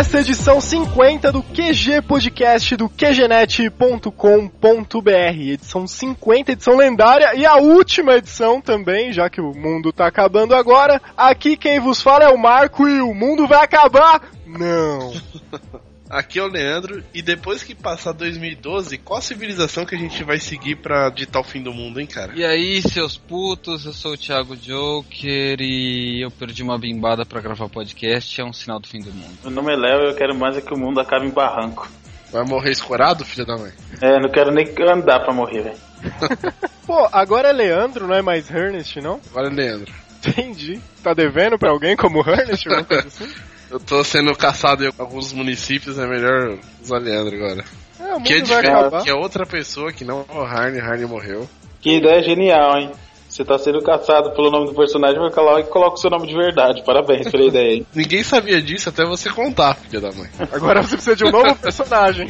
Começa a edição 50 do QG Podcast do QGNet.com.br. Edição 50, edição lendária e a última edição também, já que o mundo tá acabando agora. Aqui quem vos fala é o Marco e o mundo vai acabar? Não. Aqui é o Leandro, e depois que passar 2012, qual civilização que a gente vai seguir pra ditar o fim do mundo, hein, cara? E aí, seus putos, eu sou o Thiago Joker e eu perdi uma bimbada pra gravar podcast, é um sinal do fim do mundo. Meu nome é Léo e eu quero mais é que o mundo acabe em barranco. Vai morrer escorado, filho da mãe? É, não quero nem andar pra morrer, velho. Pô, agora é Leandro, não é mais Ernest, não? Agora é Leandro. Entendi. Tá devendo pra alguém como Ernest, alguma coisa assim? Eu tô sendo caçado em alguns municípios, é melhor usar Leandro agora. É, o Que é diferente, que é outra pessoa que não é o Harney, Harney morreu. Que ideia genial, hein? Você tá sendo caçado pelo nome do personagem, vai lá e coloca o seu nome de verdade. Parabéns pela ideia, hein? Ninguém sabia disso até você contar, filha da mãe. Agora você precisa de um novo personagem.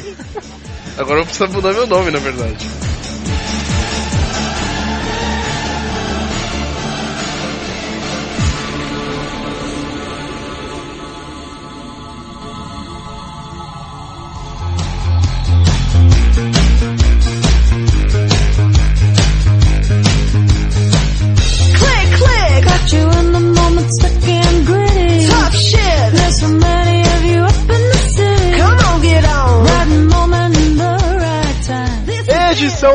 Agora eu preciso mudar meu nome, na verdade.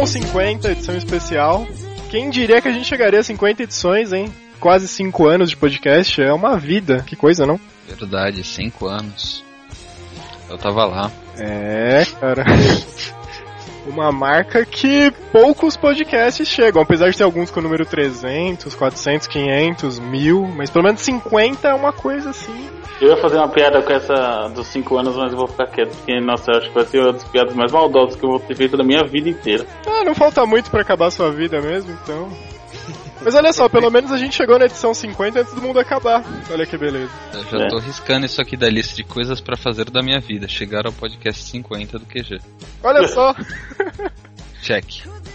Edição 50, edição especial. Quem diria que a gente chegaria a 50 edições, hein? Quase 5 anos de podcast, é uma vida. Que coisa, não? Verdade, cinco anos. Eu tava lá. É, cara. Uma marca que poucos podcasts chegam, apesar de ter alguns com o número 300, 400, 500, 1000, mas pelo menos 50 é uma coisa assim. Eu ia fazer uma piada com essa dos 5 anos, mas eu vou ficar quieto, porque, nossa, eu acho que vai ser uma das piadas mais maldosas que eu vou ter feito na minha vida inteira. Ah, não falta muito pra acabar a sua vida mesmo, então. Mas olha só, pelo menos a gente chegou na edição 50 antes do mundo acabar. Olha que beleza. Eu já É. tô riscando isso aqui da lista de coisas pra fazer da minha vida. Chegar ao podcast 50 do QG. Olha só, Check.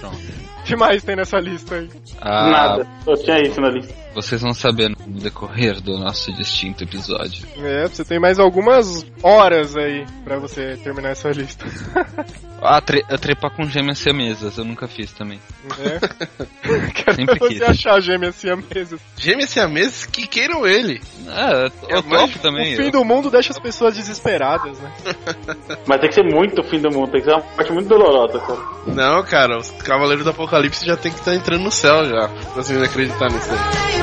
Pronto. o que mais tem nessa lista aí? Ah, Nada, só tinha isso na lista. Vocês vão saber no decorrer do nosso distinto episódio. É, você tem mais algumas horas aí pra você terminar essa lista. Ah, tre trepar com gêmeas siamesas, eu nunca fiz também. É. Quero Sempre você quis. achar gêmeas siamesas. Gêmeos siameses que queiram ele. Ah, eu, mas topo também. O fim eu- do mundo deixa as pessoas desesperadas, né? Mas tem que ser muito o fim do mundo, tem que ser uma parte muito dolorosa, cara. Não, cara, os Cavaleiros do Apocalipse já tem que estar entrando no céu já. Pra vocês acreditar nisso aí.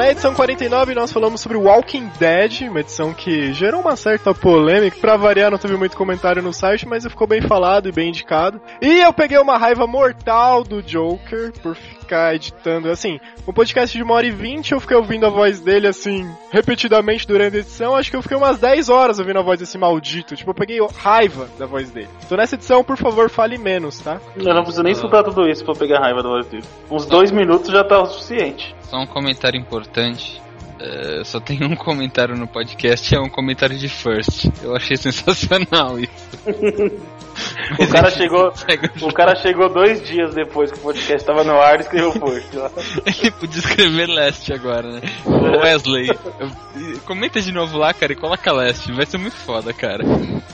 Na edição 49 nós falamos sobre Walking Dead, uma edição que gerou uma certa polêmica. Pra variar, não teve muito comentário no site, mas ficou bem falado e bem indicado. E eu peguei uma raiva mortal do Joker por ficar editando. Assim, um podcast de uma hora e vinte, eu fiquei ouvindo a voz dele assim, repetidamente durante a edição. Acho que eu fiquei umas 10 horas ouvindo a voz desse maldito. Tipo, eu peguei raiva da voz dele. Então nessa edição, por favor, fale menos, tá? Eu não preciso nem escutar tudo isso pra pegar raiva do voz dele. Uns dois minutos já tá o suficiente. Só um comentário importante. É, só tem um comentário no podcast, é um comentário de First. Eu achei sensacional isso. O cara chegou. O cara chegou dois dias depois que o podcast tava no ar e escreveu post lá. Ele podia escrever Leste agora, né? Wesley, comenta de novo lá, cara, e coloca Leste. Vai ser muito foda, cara.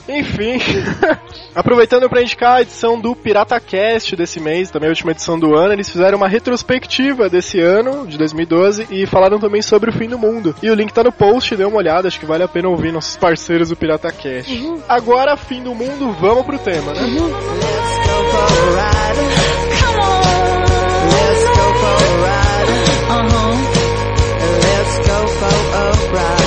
Enfim, aproveitando para indicar a edição do Pirata Cast desse mês, também a última edição do ano, eles fizeram uma retrospectiva desse ano, de 2012, e falaram também sobre o fim do mundo. E o link tá no post, dê uma olhada, acho que vale a pena ouvir nossos parceiros do Pirata Cast. Agora, fim do mundo, vamos pro tema, né? Come on. Let's go for a ride. Uh-huh. Let's go for a ride.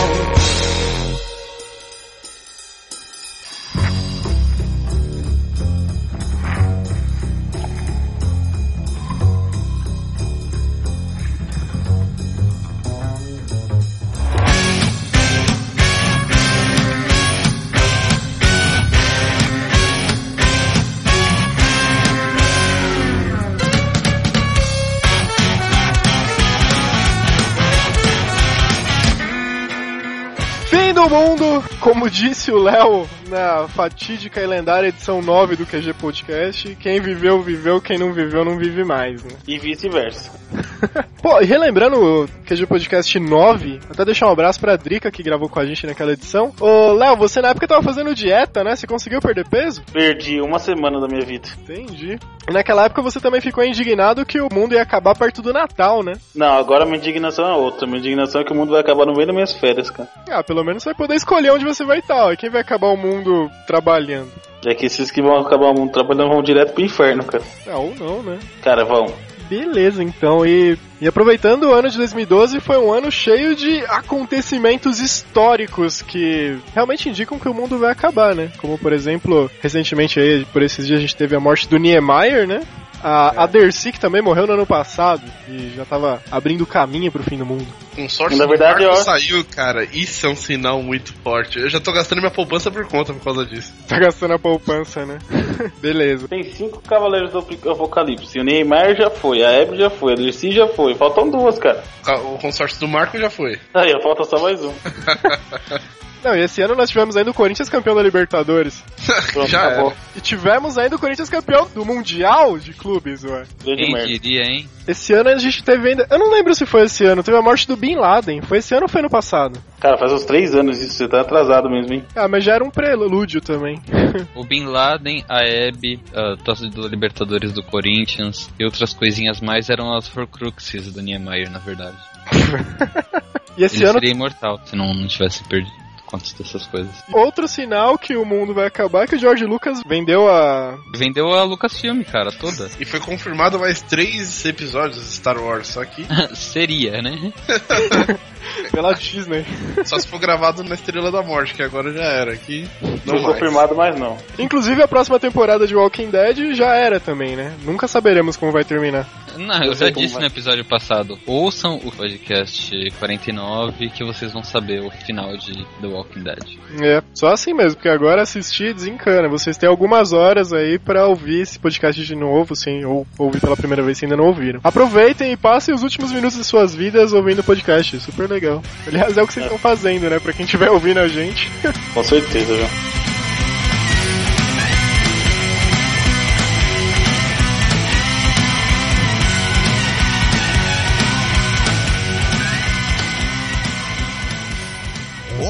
Do mundo, como disse o Léo na fatídica e lendária edição 9 do QG Podcast, quem viveu, viveu, quem não viveu, não vive mais, né? E vice-versa. Pô, e relembrando o QG Podcast 9, até deixar um abraço pra Drica que gravou com a gente naquela edição. Ô, Léo, você na época tava fazendo dieta, né? Você conseguiu perder peso? Perdi uma semana da minha vida. Entendi. E naquela época você também ficou indignado que o mundo ia acabar perto do Natal, né? Não, agora minha indignação é outra. Minha indignação é que o mundo vai acabar no meio das minhas férias, cara. Ah, pelo menos você vai poder escolher onde você vai estar, ó. E quem vai acabar o mundo trabalhando? Já que esses que vão acabar o mundo trabalhando vão direto pro inferno, cara. Ah, ou não, né? Cara, vão. Beleza, então. E, e aproveitando o ano de 2012, foi um ano cheio de acontecimentos históricos que realmente indicam que o mundo vai acabar, né? Como, por exemplo, recentemente aí, por esses dias, a gente teve a morte do Niemeyer, né? A, a Dercy, que também morreu no ano passado e já tava abrindo caminho pro fim do mundo. Com sorte Na verdade, eu- saiu, cara. Isso é um sinal muito forte. Eu já tô gastando minha poupança por conta por causa disso. Tá gastando a poupança, né? Beleza. Tem cinco cavaleiros do Apocalipse. O Neymar já foi, a Abby já foi, a Dercy já foi. Faltam duas, cara. O consórcio do Marco já foi. Aí, falta só mais um. Não, e esse ano nós tivemos ainda o Corinthians campeão da Libertadores. Pronto, já acabou. era. E tivemos ainda o Corinthians campeão do Mundial de Clubes, ué. Quem diria, hein? Esse ano a gente teve ainda. Eu não lembro se foi esse ano, teve a morte do Bin Laden. Foi esse ano ou foi no passado? Cara, faz uns três anos isso, você tá atrasado mesmo, hein? Ah, mas já era um prelúdio também. O Bin Laden, a Abby, a taça do Libertadores do Corinthians e outras coisinhas mais eram as Horcruxes do Niemeyer, na verdade. E esse Ele ano, seria imortal se não, não tivesse perdido contas dessas coisas. outro sinal que o mundo vai acabar é que o George Lucas vendeu a. Vendeu a Lucasfilm, cara, toda. E foi confirmado mais três episódios de Star Wars, só que Seria, né? pela Disney. só se for gravado na Estrela da Morte, que agora já era. Aqui Não, mais. confirmado mais não. Inclusive a próxima temporada de Walking Dead já era também, né? Nunca saberemos como vai terminar. Não, eu Eu já disse vai. no episódio passado. Ouçam o podcast 49 que vocês vão saber o final de The Walking Dead. É, só assim mesmo, porque agora assistir desencana. Vocês têm algumas horas aí pra ouvir esse podcast de novo, sim, ou ouvir pela primeira vez se ainda não ouviram. Aproveitem e passem os últimos minutos de suas vidas ouvindo o podcast, super legal. Aliás, é o que vocês estão fazendo, né? Pra quem estiver ouvindo a gente. Com certeza, viu?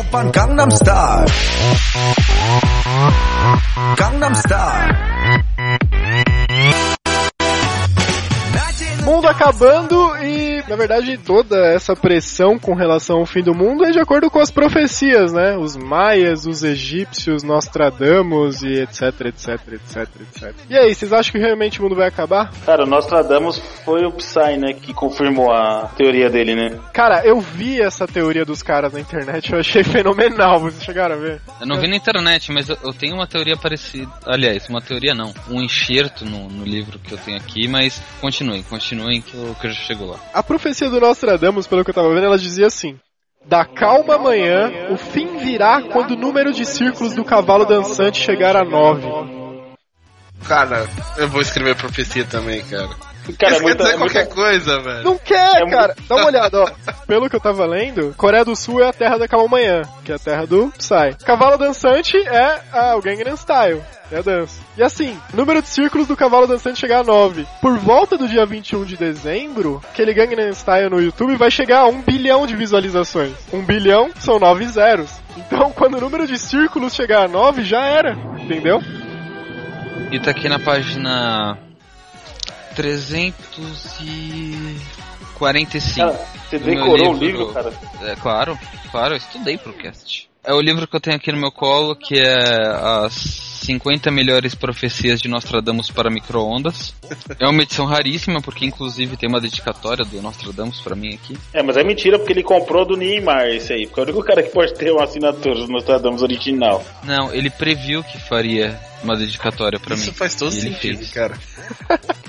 오빤 강남스타일 강남스타일 Mundo acabando e, na verdade, toda essa pressão com relação ao fim do mundo é de acordo com as profecias, né? Os maias, os egípcios, Nostradamus e etc, etc, etc, etc. E aí, vocês acham que realmente o mundo vai acabar? Cara, o Nostradamus foi o Psy, né, que confirmou a teoria dele, né? Cara, eu vi essa teoria dos caras na internet, eu achei fenomenal, vocês chegaram a ver? Eu não vi na internet, mas eu, eu tenho uma teoria parecida. Aliás, uma teoria não. Um enxerto no, no livro que eu tenho aqui, mas continuem, continuem que eu, que eu já chego lá. A profecia do Nostradamus, pelo que eu tava vendo, ela dizia assim: Da calma amanhã, o fim virá quando o número de círculos do cavalo dançante chegar a nove. Cara, eu vou escrever profecia também, cara. Cara, é Isso quer muita, dizer é qualquer muita... coisa, velho. Não quer, É cara. Dá uma olhada, ó. Pelo que eu tava lendo, Coreia do Sul é a terra da calma amanhã, que é a terra do Psy. Cavalo dançante é ah, o Gangnam Style. É a dança. E assim, número de círculos do cavalo dançante chegar a 9. Por volta do dia 21 de dezembro, aquele Gangnam Style no YouTube vai chegar a 1 bilhão de visualizações. 1 bilhão são 9 zeros. Então, quando o número de círculos chegar a 9, já era. Entendeu? E tá aqui na página 345. Cara, você decorou o livro, cara? É claro, claro, eu estudei pro cast. É o livro que eu tenho aqui no meu colo, que é as 50 melhores profecias de Nostradamus para micro-ondas. É uma edição raríssima, porque inclusive tem uma dedicatória do Nostradamus para mim aqui. É, mas é mentira porque ele comprou do Neymar esse aí. Porque é o único cara que pode ter uma assinatura do Nostradamus original. Não, ele previu que faria uma dedicatória para mim. Isso faz todo E sentido, fez. cara.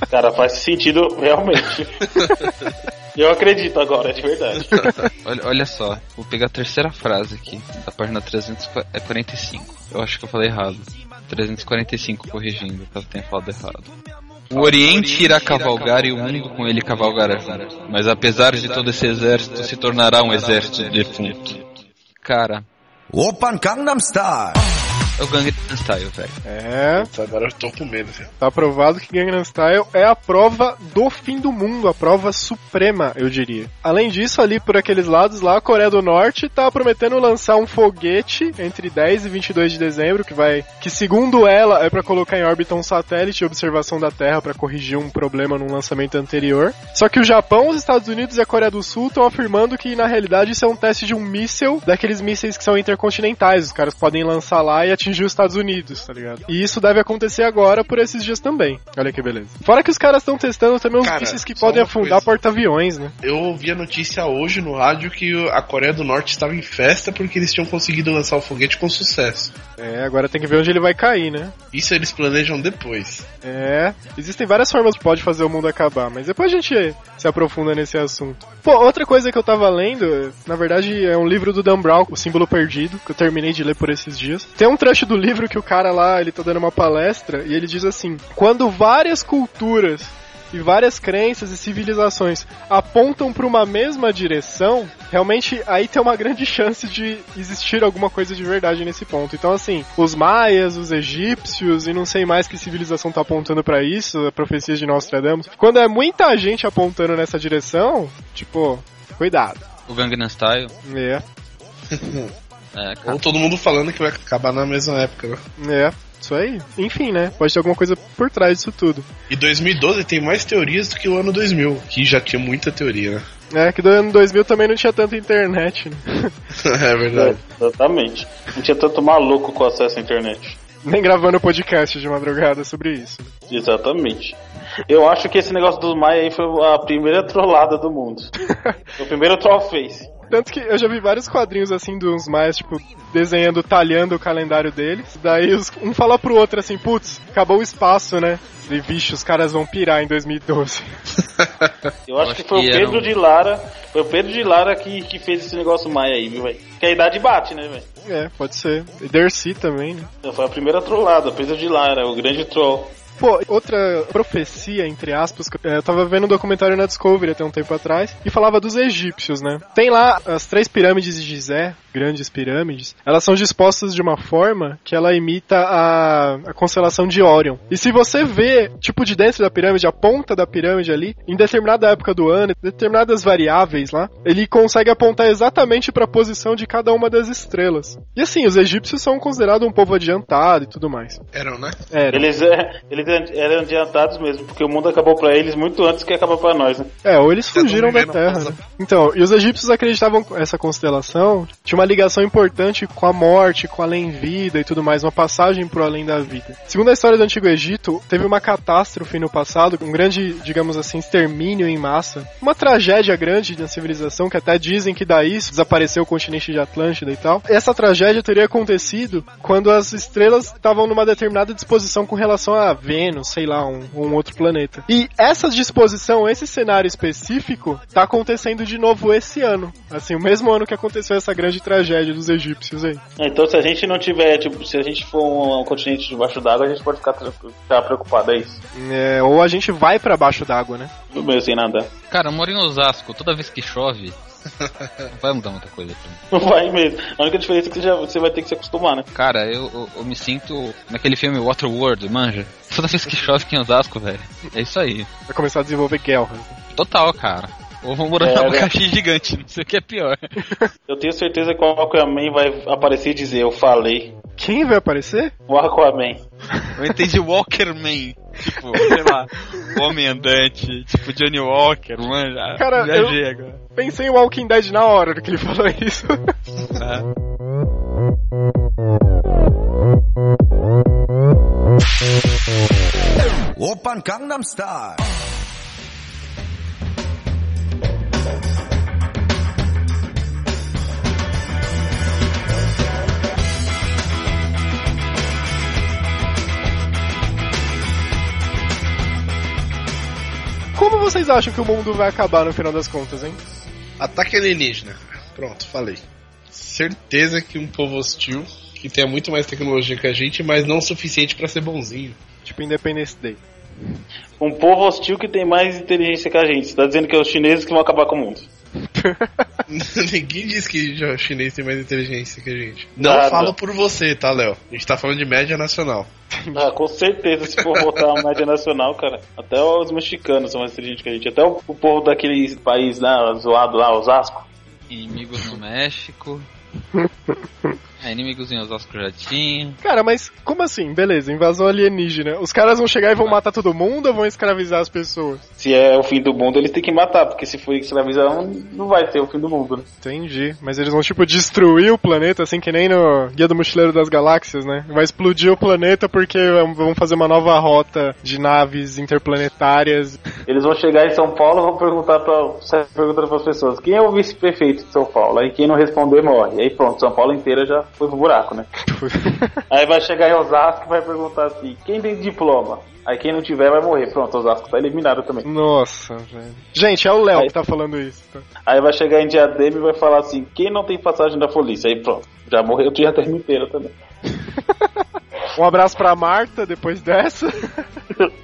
Cara, faz sentido realmente. Eu acredito agora, de verdade. Olha, olha só, vou pegar a terceira frase aqui, da página 345. Eu acho que eu falei errado. 345 corrigindo, caso tenha falado errado. O Oriente irá cavalgar e o mundo com ele cavalgará junto. Mas apesar de todo esse exército, se tornará um exército defunto. Cara, Open Gangnam Style. É o Gangnam Style, velho. É, Agora eu tô com medo, velho. tá provado que Gangnam Style é a prova do fim do mundo, a prova suprema, eu diria. Além disso, ali por aqueles lados lá, a Coreia do Norte tá prometendo lançar um foguete entre 10 e 22 de dezembro, que vai, que segundo ela é pra colocar em órbita um satélite de observação da Terra pra corrigir um problema num lançamento anterior. Só que o Japão, os Estados Unidos e a Coreia do Sul estão afirmando que na realidade isso é um teste de um míssil, daqueles mísseis que são intercontinentais, os caras podem lançar lá e atingir os Estados Unidos, tá ligado? E isso deve acontecer agora por esses dias também. Olha que beleza. Fora que os caras estão testando também uns Cara, mísseis que podem afundar porta-aviões, né? Eu ouvi a notícia hoje no rádio que a Coreia do Norte estava em festa porque eles tinham conseguido lançar o foguete com sucesso. É, agora tem que ver onde ele vai cair, né? Isso eles planejam depois. É, existem várias formas que pode fazer o mundo acabar, mas depois a gente se aprofunda nesse assunto. Pô, outra coisa que eu tava lendo, na verdade é um livro do Dan Brown, O Símbolo Perdido, que eu terminei de ler por esses dias. Tem um trecho do livro que o cara lá, ele tá dando uma palestra e ele diz assim: "Quando várias culturas e várias crenças e civilizações apontam para uma mesma direção, realmente aí tem uma grande chance de existir alguma coisa de verdade nesse ponto. Então, assim, os maias, os egípcios e não sei mais que civilização tá apontando para isso, a profecia de Nostradamus. Quando é muita gente apontando nessa direção, tipo, cuidado. O Gangnam Style. É, É. Ou todo mundo falando que vai acabar na mesma época, né? é. Isso aí. Enfim, né? Pode ter alguma coisa por trás disso tudo. E 2012 tem mais teorias do que o ano 2000, que já tinha muita teoria, né? É que do ano 2000 também não tinha tanta internet, né? é verdade. Exatamente. Não tinha tanto maluco com acesso à internet. Nem gravando podcast de madrugada sobre isso. Exatamente. Eu acho que esse negócio dos Maia aí foi a primeira trollada do mundo. Foi o primeiro troll face. Tanto que eu já vi vários quadrinhos assim dos mais, tipo, desenhando, talhando o calendário deles. Daí os- um fala pro outro assim, putz, acabou o espaço, né? E vixe, os caras vão pirar em 2012. Eu acho, acho que foi o que Pedro um- de Lara. Foi o Pedro de Lara que, que fez esse negócio Maia aí, viu, velho? Que a idade bate, né, velho? É, pode ser. E Dercy também, né? Foi a primeira trollada, Pedro de Lara, o grande troll. Pô, outra profecia, entre aspas, que eu- tava vendo um documentário na Discovery até um tempo atrás, e falava dos egípcios, né? Tem lá as três pirâmides de Gizé, grandes pirâmides, elas são dispostas de uma forma que ela imita a, a constelação de Orion. E se você vê, tipo, de dentro da pirâmide, a ponta da pirâmide ali, em determinada época do ano, determinadas variáveis lá, ele consegue apontar exatamente para a posição de cada uma das estrelas. E assim, os egípcios são considerados um povo adiantado e tudo mais. Eram, né? Era. Eles, é, eles eram adiantados mesmo, porque o mundo acabou pra eles muito antes que acabou pra nós, né? É, ou eles um fugiram da Terra, uma né? Então, e os egípcios acreditavam que essa constelação tinha uma ligação importante com a morte, com a além-vida e tudo mais, uma passagem pro além da vida. Segundo a história do Antigo Egito, teve uma catástrofe no passado, um grande, digamos assim, extermínio em massa. Uma tragédia grande na civilização, que até dizem que daí desapareceu o continente de Atlântida e tal. Essa tragédia teria acontecido quando as estrelas estavam numa determinada disposição com relação a Vênus, sei lá, um, um outro planeta. E essa disposição, esse cenário específico, tá acontecendo de novo esse ano. Assim, o mesmo ano que aconteceu essa grande tragédia dos egípcios aí. Então se a gente não tiver, tipo, se a gente for um, um continente debaixo d'água, a gente pode ficar, ficar preocupado, é isso. É, ou a gente vai pra baixo d'água, né? Tudo bem sem nadar. Cara, eu moro em Osasco, toda vez que chove, não vai mudar muita coisa pra mim. Não vai mesmo. A única diferença é que você, já, você vai ter que se acostumar, né? Cara, eu, eu, eu me sinto naquele filme Waterworld, manja? Toda vez que chove aqui em Osasco, velho. É isso aí. Vai começar a desenvolver guerras. Total, cara. Ou vou morar É, num né? abacaxi gigante, não sei o que é pior. Eu tenho certeza que o Aquaman vai aparecer e dizer, eu falei. Quem vai aparecer? O Aquaman. Eu entendi Walkerman. Tipo, sei lá, o Homem Andante, tipo Johnny Walker, manja. Cara, Viajei agora. Pensei em Walking Dead na hora que ele falou isso. Ah. Open Gangnam Style. Como vocês acham que o mundo vai acabar no final das contas, hein? Ataque alienígena. Pronto, falei. Certeza que um povo hostil, que tenha muito mais tecnologia que a gente, mas não o suficiente pra ser bonzinho. Tipo Independence Day. Um povo hostil que tem mais inteligência que a gente. Você tá dizendo que é os chineses que vão acabar com o mundo. Ninguém diz que o chinês tem mais inteligência que a gente. Não Nada. falo por você, tá, Léo? A gente tá falando de média nacional. Ah, com certeza, se for botar a média nacional, cara, até os mexicanos são mais inteligentes que a gente. Até o, o povo daquele país lá, zoado lá, Osasco. Inimigos no México. É, inimigos em Osasco já tinha. Cara, mas como assim? Beleza, invasão alienígena. Os caras vão chegar e vão matar todo mundo ou vão escravizar as pessoas? Se é o fim do mundo, eles têm que matar, porque se for escravização, não vai ter o fim do mundo, né? Entendi. Mas eles vão, tipo, destruir o planeta, assim que nem no Guia do Mochileiro das Galáxias, né? Vai explodir o planeta porque vão fazer uma nova rota de naves interplanetárias. Eles vão chegar em São Paulo e vão perguntar pra, sair perguntando pras pessoas quem é o vice-prefeito de São Paulo. Aí quem não responder morre. Aí pronto, São Paulo inteira já foi pro buraco, né? Aí vai chegar em Osasco e vai perguntar assim, quem tem diploma? Aí quem não tiver vai morrer. Pronto, Osasco tá eliminado também. Nossa, velho. Gente, é o Léo Aí- que tá falando isso. tá? Aí vai chegar em Diadema e vai falar assim, quem não tem passagem da polícia? Aí pronto, já morreu o Diadema inteiro também. Um abraço pra Marta depois dessa.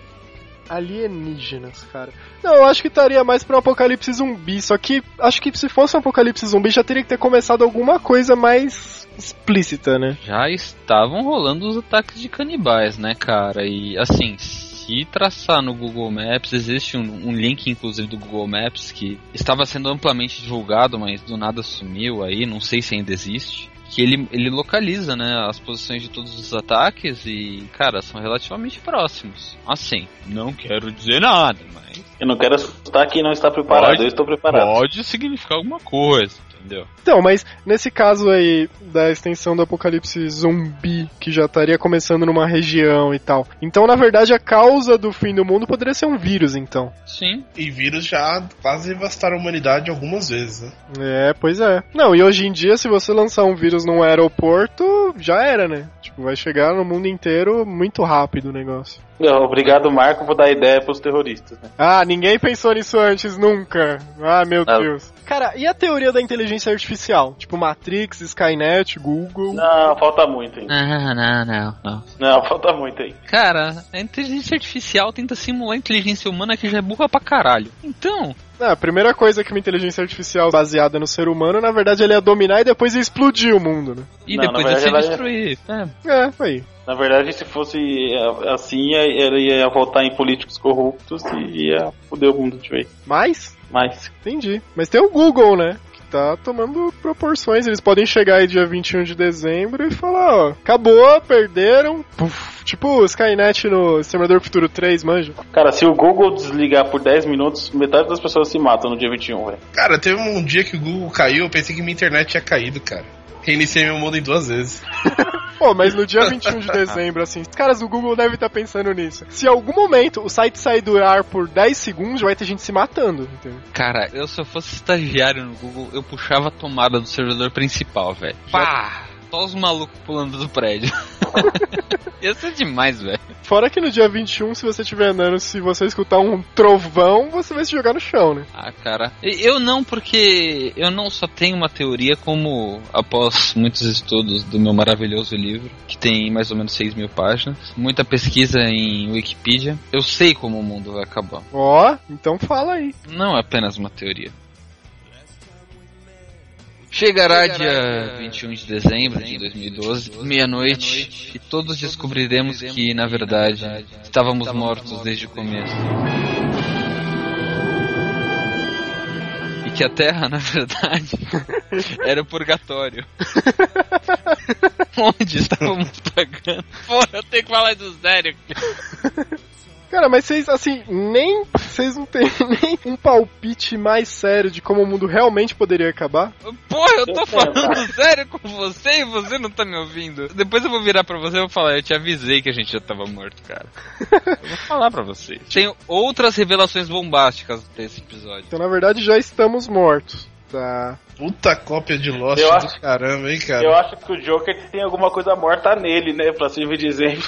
Alienígenas, cara. Não, eu acho que estaria mais pra um apocalipse zumbi. Só que acho que se fosse um apocalipse zumbi já teria que ter começado alguma coisa mais explícita, né? Já estavam rolando os ataques de canibais, né, cara? E assim, se traçar no Google Maps, existe um, um link, inclusive, do Google Maps que estava sendo amplamente divulgado, mas do nada sumiu aí, não sei se ainda existe. Que ele, ele localiza, né, as posições de todos os ataques e, cara, são relativamente próximos. Assim, não quero dizer nada, mas Eu não quero assustar quem não está preparado, Pode- eu estou preparado. pode significar alguma coisa, entendeu? Então, mas nesse caso aí da extensão do apocalipse zumbi, que já estaria começando numa região e tal. Então, na verdade, a causa do fim do mundo poderia ser um vírus, então. Sim, E vírus já quase devastaram a humanidade algumas vezes, né? É, pois é. Não, e hoje em dia, se você lançar um vírus num aeroporto, já era, né? Tipo, vai chegar no mundo inteiro muito rápido o negócio. Não, Obrigado, Marco, vou dar ideia pros terroristas, né? Ah, ninguém pensou nisso antes, nunca. Ah, meu Ah. Deus. Cara, e a teoria da inteligência artificial? Tipo, Matrix, Skynet, Google. Não, falta muito aí. não, não, não, não. Não, falta muito aí. Cara, a inteligência artificial tenta simular a inteligência humana que já é burra pra caralho. Então, Ah, a primeira coisa que uma inteligência artificial baseada no ser humano, na verdade, ele ia dominar e depois ia explodir o mundo, né? e Não, depois na ia se verdade, destruir. É. É, aí. Na verdade, se fosse é, assim, ele ia votar em políticos corruptos e ia foder o mundo de vez. Mas, Mas, entendi. Mas tem o Google, né? Tá tomando proporções. Eles podem chegar aí dia 21 de dezembro e falar, ó, acabou, perderam. Puf. Tipo o Skynet no Exterminador do Futuro 3, manja. cara, se o Google desligar por 10 minutos, metade das pessoas se matam no dia 21, velho. Cara, teve um dia que o Google caiu, eu pensei que minha internet tinha caído, cara. Reiniciei meu modem duas vezes. Pô, mas no dia 21 de dezembro, assim, os caras do Google devem estar pensando nisso. Se em algum momento o site sair do ar por 10 segundos, vai ter gente se matando, entendeu? Cara, eu se eu fosse estagiário no Google, eu puxava a tomada do servidor principal, velho. Pá! Só os malucos pulando do prédio. Ia ser demais, velho. Fora que no dia 21, se você estiver andando, se você escutar um trovão, você vai se jogar no chão, né? Ah, cara. Eu não, porque eu não só tenho uma teoria, como após muitos estudos do meu maravilhoso livro, que tem mais ou menos 6 mil páginas, muita pesquisa em Wikipedia, eu sei como o mundo vai acabar. Ó, então fala aí. Não é apenas uma teoria. Chegará dia 21 de dezembro de 2012, meia-noite, e todos descobriremos que, na verdade, estávamos mortos desde o começo. E que a Terra, na verdade, era o purgatório. Onde estávamos pagando. Porra, eu tenho que falar do sério. Cara, mas vocês, assim, nem. Vocês não têm nem um palpite mais sério de como o mundo realmente poderia acabar? Porra, eu tô falando sério com você e você não tá me ouvindo. Depois eu vou virar pra você e vou falar, eu te avisei que a gente já tava morto, cara. Eu vou falar pra você. Tem outras revelações bombásticas desse episódio. Então, na verdade, já estamos mortos. Tá. Puta cópia de Lost Eu do acho- caramba, hein, cara. Eu acho que o Joker tem alguma coisa morta nele, né? Pra servir de exemplo.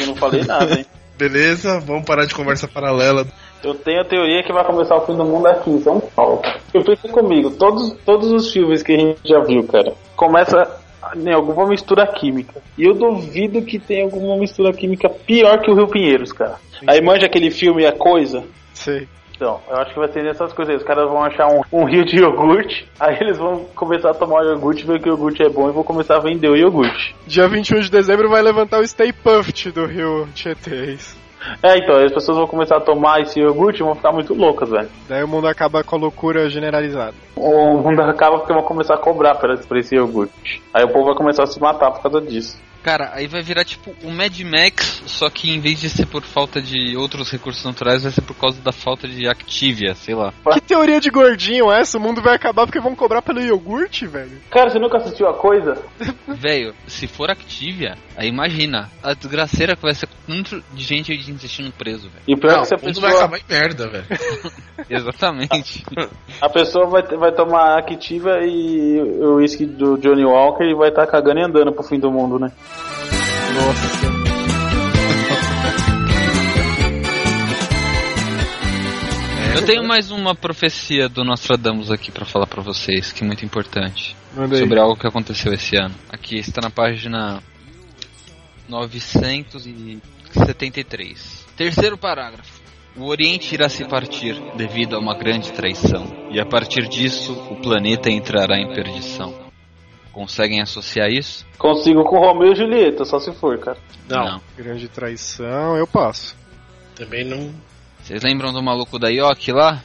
eu não falei nada, hein? Beleza, vamos parar de conversa paralela. Eu tenho a teoria que vai começar o fim do mundo aqui em São Paulo. Eu pensei comigo, todos, todos os filmes que a gente já viu, cara, começa em alguma mistura química. E eu duvido que tenha alguma mistura química pior que o Rio Pinheiros, cara. Aí manja aquele filme A Coisa, Sei. Então, eu acho que vai ser nessas coisas aí. Os caras vão achar um, um rio de iogurte, aí eles vão começar a tomar o iogurte, ver que o iogurte é bom e vão começar a vender o iogurte. Dia 21 de dezembro vai levantar o Stay Puft do Rio Tietê. é. É, então, as pessoas vão começar a tomar esse iogurte e vão ficar muito loucas, velho. Daí o mundo acaba com a loucura generalizada. O mundo acaba porque vão começar a cobrar por esse iogurte. Aí o povo vai começar a se matar por causa disso. Cara, aí vai virar tipo o Mad Max, só que em vez de ser por falta de outros recursos naturais, vai ser por causa da falta de Activia, sei lá. Que teoria de gordinho é essa? O mundo vai acabar porque vão cobrar pelo iogurte, velho? Cara, você nunca assistiu a coisa? Velho, se for Activia, aí imagina a desgraceira que vai ser tanto de gente de intestino preso, velho. E pior Não, que se a o mundo pessoa, vai acabar em merda, velho. Exatamente. a pessoa vai, vai tomar Activa e o uísque do Johnny Walker e vai estar cagando e andando pro fim do mundo, né? Eu tenho mais uma profecia do Nostradamus aqui pra falar pra vocês, que é muito importante. Sobre algo que aconteceu esse ano. Aqui está na página 973. Terceiro parágrafo. O Oriente irá se partir devido a uma grande traição, e a partir disso o planeta entrará em perdição. Conseguem associar isso? Consigo com Romeu e Julieta, só se for, cara. Não, Grande traição, eu passo. também não. Vocês lembram do maluco da Yoki lá?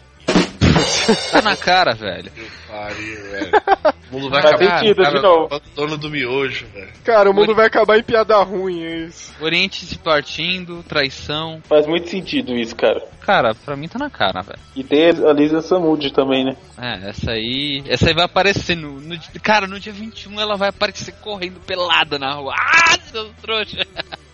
Tá na cara, velho. Que pariu, velho. O mundo vai Faz acabar. sentido, cara, de novo. o dono do miojo, velho. Cara, o mundo vai acabar em piada ruim, é isso. Oriente se partindo, traição. Faz muito sentido isso, cara. Cara, pra mim tá na cara, velho. E tem a Lisa Samud também, né? É, essa aí. Essa aí vai aparecer no, no Cara, no dia 21 ela vai aparecer correndo pelada na rua. Ah, seus trouxa!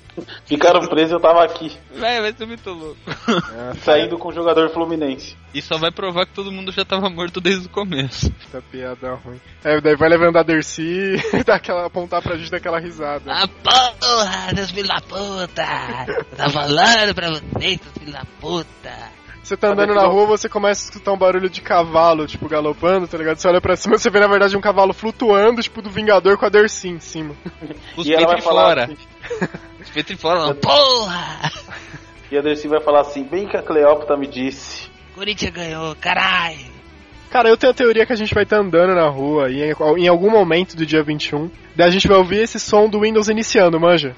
Ficaram presos eu tava aqui, Véi, vai ser muito louco. saindo com o jogador fluminense. E só vai provar que todo mundo já tava morto desde o começo. Essa piada ruim. É, daí vai levando a Dercy e dá aquela, apontar pra gente daquela risada. Ah, porra, seus filhos da puta! Tá falando pra vocês, seus filhos da puta! Você tá andando na rua, você começa a escutar um barulho de cavalo, tipo, galopando, tá ligado? Você olha pra cima, você vê na verdade um cavalo flutuando, tipo, do Vingador com a Dercy em cima. Os e ela vai falar fora. assim, Fora, não. Porra! e a Dercy vai falar assim, bem que a Cleópatra me disse. Corinthians ganhou, caralho! Cara, eu tenho a teoria que a gente vai estar andando na rua e em, em algum momento do dia 21, daí a gente vai ouvir esse som do Windows iniciando, manja?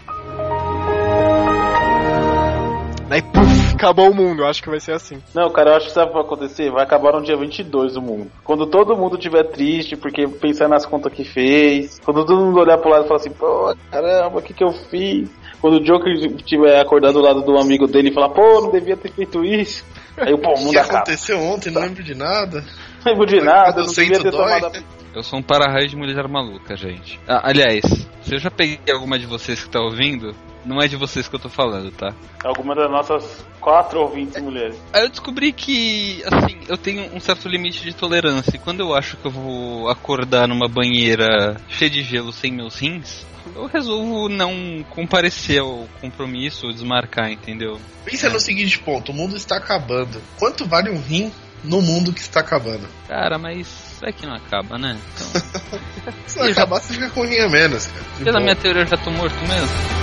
Daí, puf, acabou o mundo, eu acho que vai ser assim. Não, cara, eu acho que sabe o que vai acontecer? Vai acabar no dia 22 o mundo. Quando todo mundo estiver triste, porque pensar nas contas que fez. Quando todo mundo olhar pro lado e falar assim, pô, caramba, o que que eu fiz? Quando o Joker estiver acordado do lado do amigo dele e falar, pô, não devia ter feito isso. Aí, pô, o O mundo que acaba. aconteceu ontem, não lembro de nada. Não lembro de nada, não devia ter dói. tomado a... Eu sou um para-raio de mulher maluca, gente. Ah, aliás, se eu já peguei alguma de vocês que tá ouvindo, não é de vocês que eu tô falando, tá? Alguma das nossas quatro ouvintes mulheres. Aí eu descobri que, assim, eu tenho um certo limite de tolerância. E quando eu acho que eu vou acordar numa banheira cheia de gelo sem meus rins, eu resolvo não comparecer ao compromisso ou desmarcar, entendeu? Pensa no seguinte ponto: o mundo está acabando. Quanto vale um rim no mundo que está acabando? Cara, mas é que não acaba, né? Então, Se não acabar, você fica com um rim a menos, cara. Pela minha teoria eu já tô morto mesmo.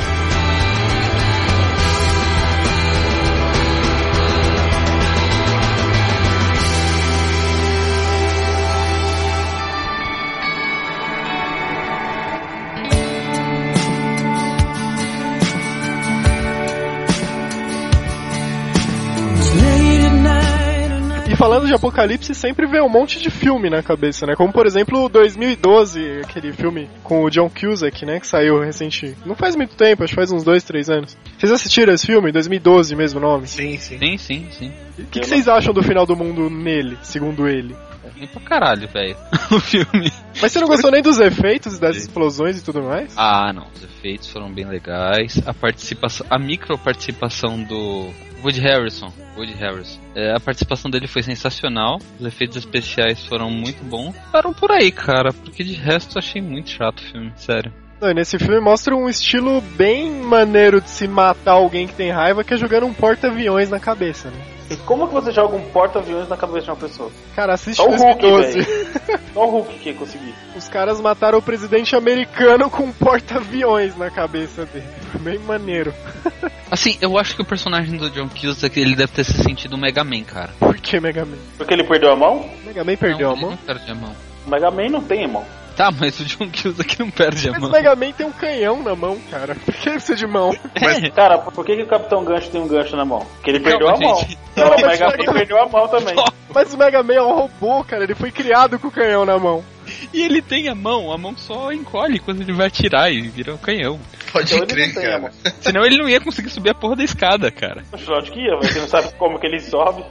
Falando de apocalipse, sempre vem um monte de filme na cabeça, né? Como, por exemplo, 2012, aquele filme com o John Cusack, né? Que saiu recente. Não faz muito tempo, acho que faz uns dois, três anos. Vocês assistiram esse filme? 2012 mesmo o nome? Sim, sim. Sim, sim, sim. O que, que vocês acham do final do mundo nele, segundo ele? Vem pra caralho, velho. o filme. Mas você não gostou nem dos efeitos, das explosões e tudo mais? Ah, não. Os efeitos foram bem legais. A participação, a micro participação do Woody Harrison, Woody Harrison. É, a participação dele foi sensacional. Os efeitos especiais foram muito bons. Param por aí, cara, porque de resto eu achei muito chato o filme, sério. Não, e nesse filme mostra um estilo bem maneiro de se matar alguém que tem raiva, que é jogando um porta-aviões na cabeça, né? Como que você joga um porta-aviões na cabeça de uma pessoa? Cara, assiste Só o Hulk, 2012. velho. Só o Hulk que ia conseguir. Os caras mataram o presidente americano com um porta-aviões na cabeça dele. Foi bem maneiro. Assim, eu acho que o personagem do John Cusack, ele deve ter se sentido o Mega Man, cara. Por que Mega Man? Porque ele perdeu a mão? Mega Man perdeu não, a mão? Ele não perde a mão. Mega Man não tem mão. Tá, mas o John Cusack não perde a Mas mão. o Mega Man tem um canhão na mão, cara. Por que ele precisa de mão? É. Cara, por que, que o Capitão Gancho tem um gancho na mão? Porque ele perdeu Calma, a mão. gente. Então, Não, o mas Mega Man perdeu a mão também. Mas o Mega Man é um robô, cara. Ele foi criado com o canhão na mão. E ele tem a mão, a mão só encolhe quando ele vai atirar e vira um canhão. Pode Então crer, cara. mão. Senão ele não ia conseguir subir a porra da escada, cara. Lógico que ia, mas você não sabe como que ele sobe.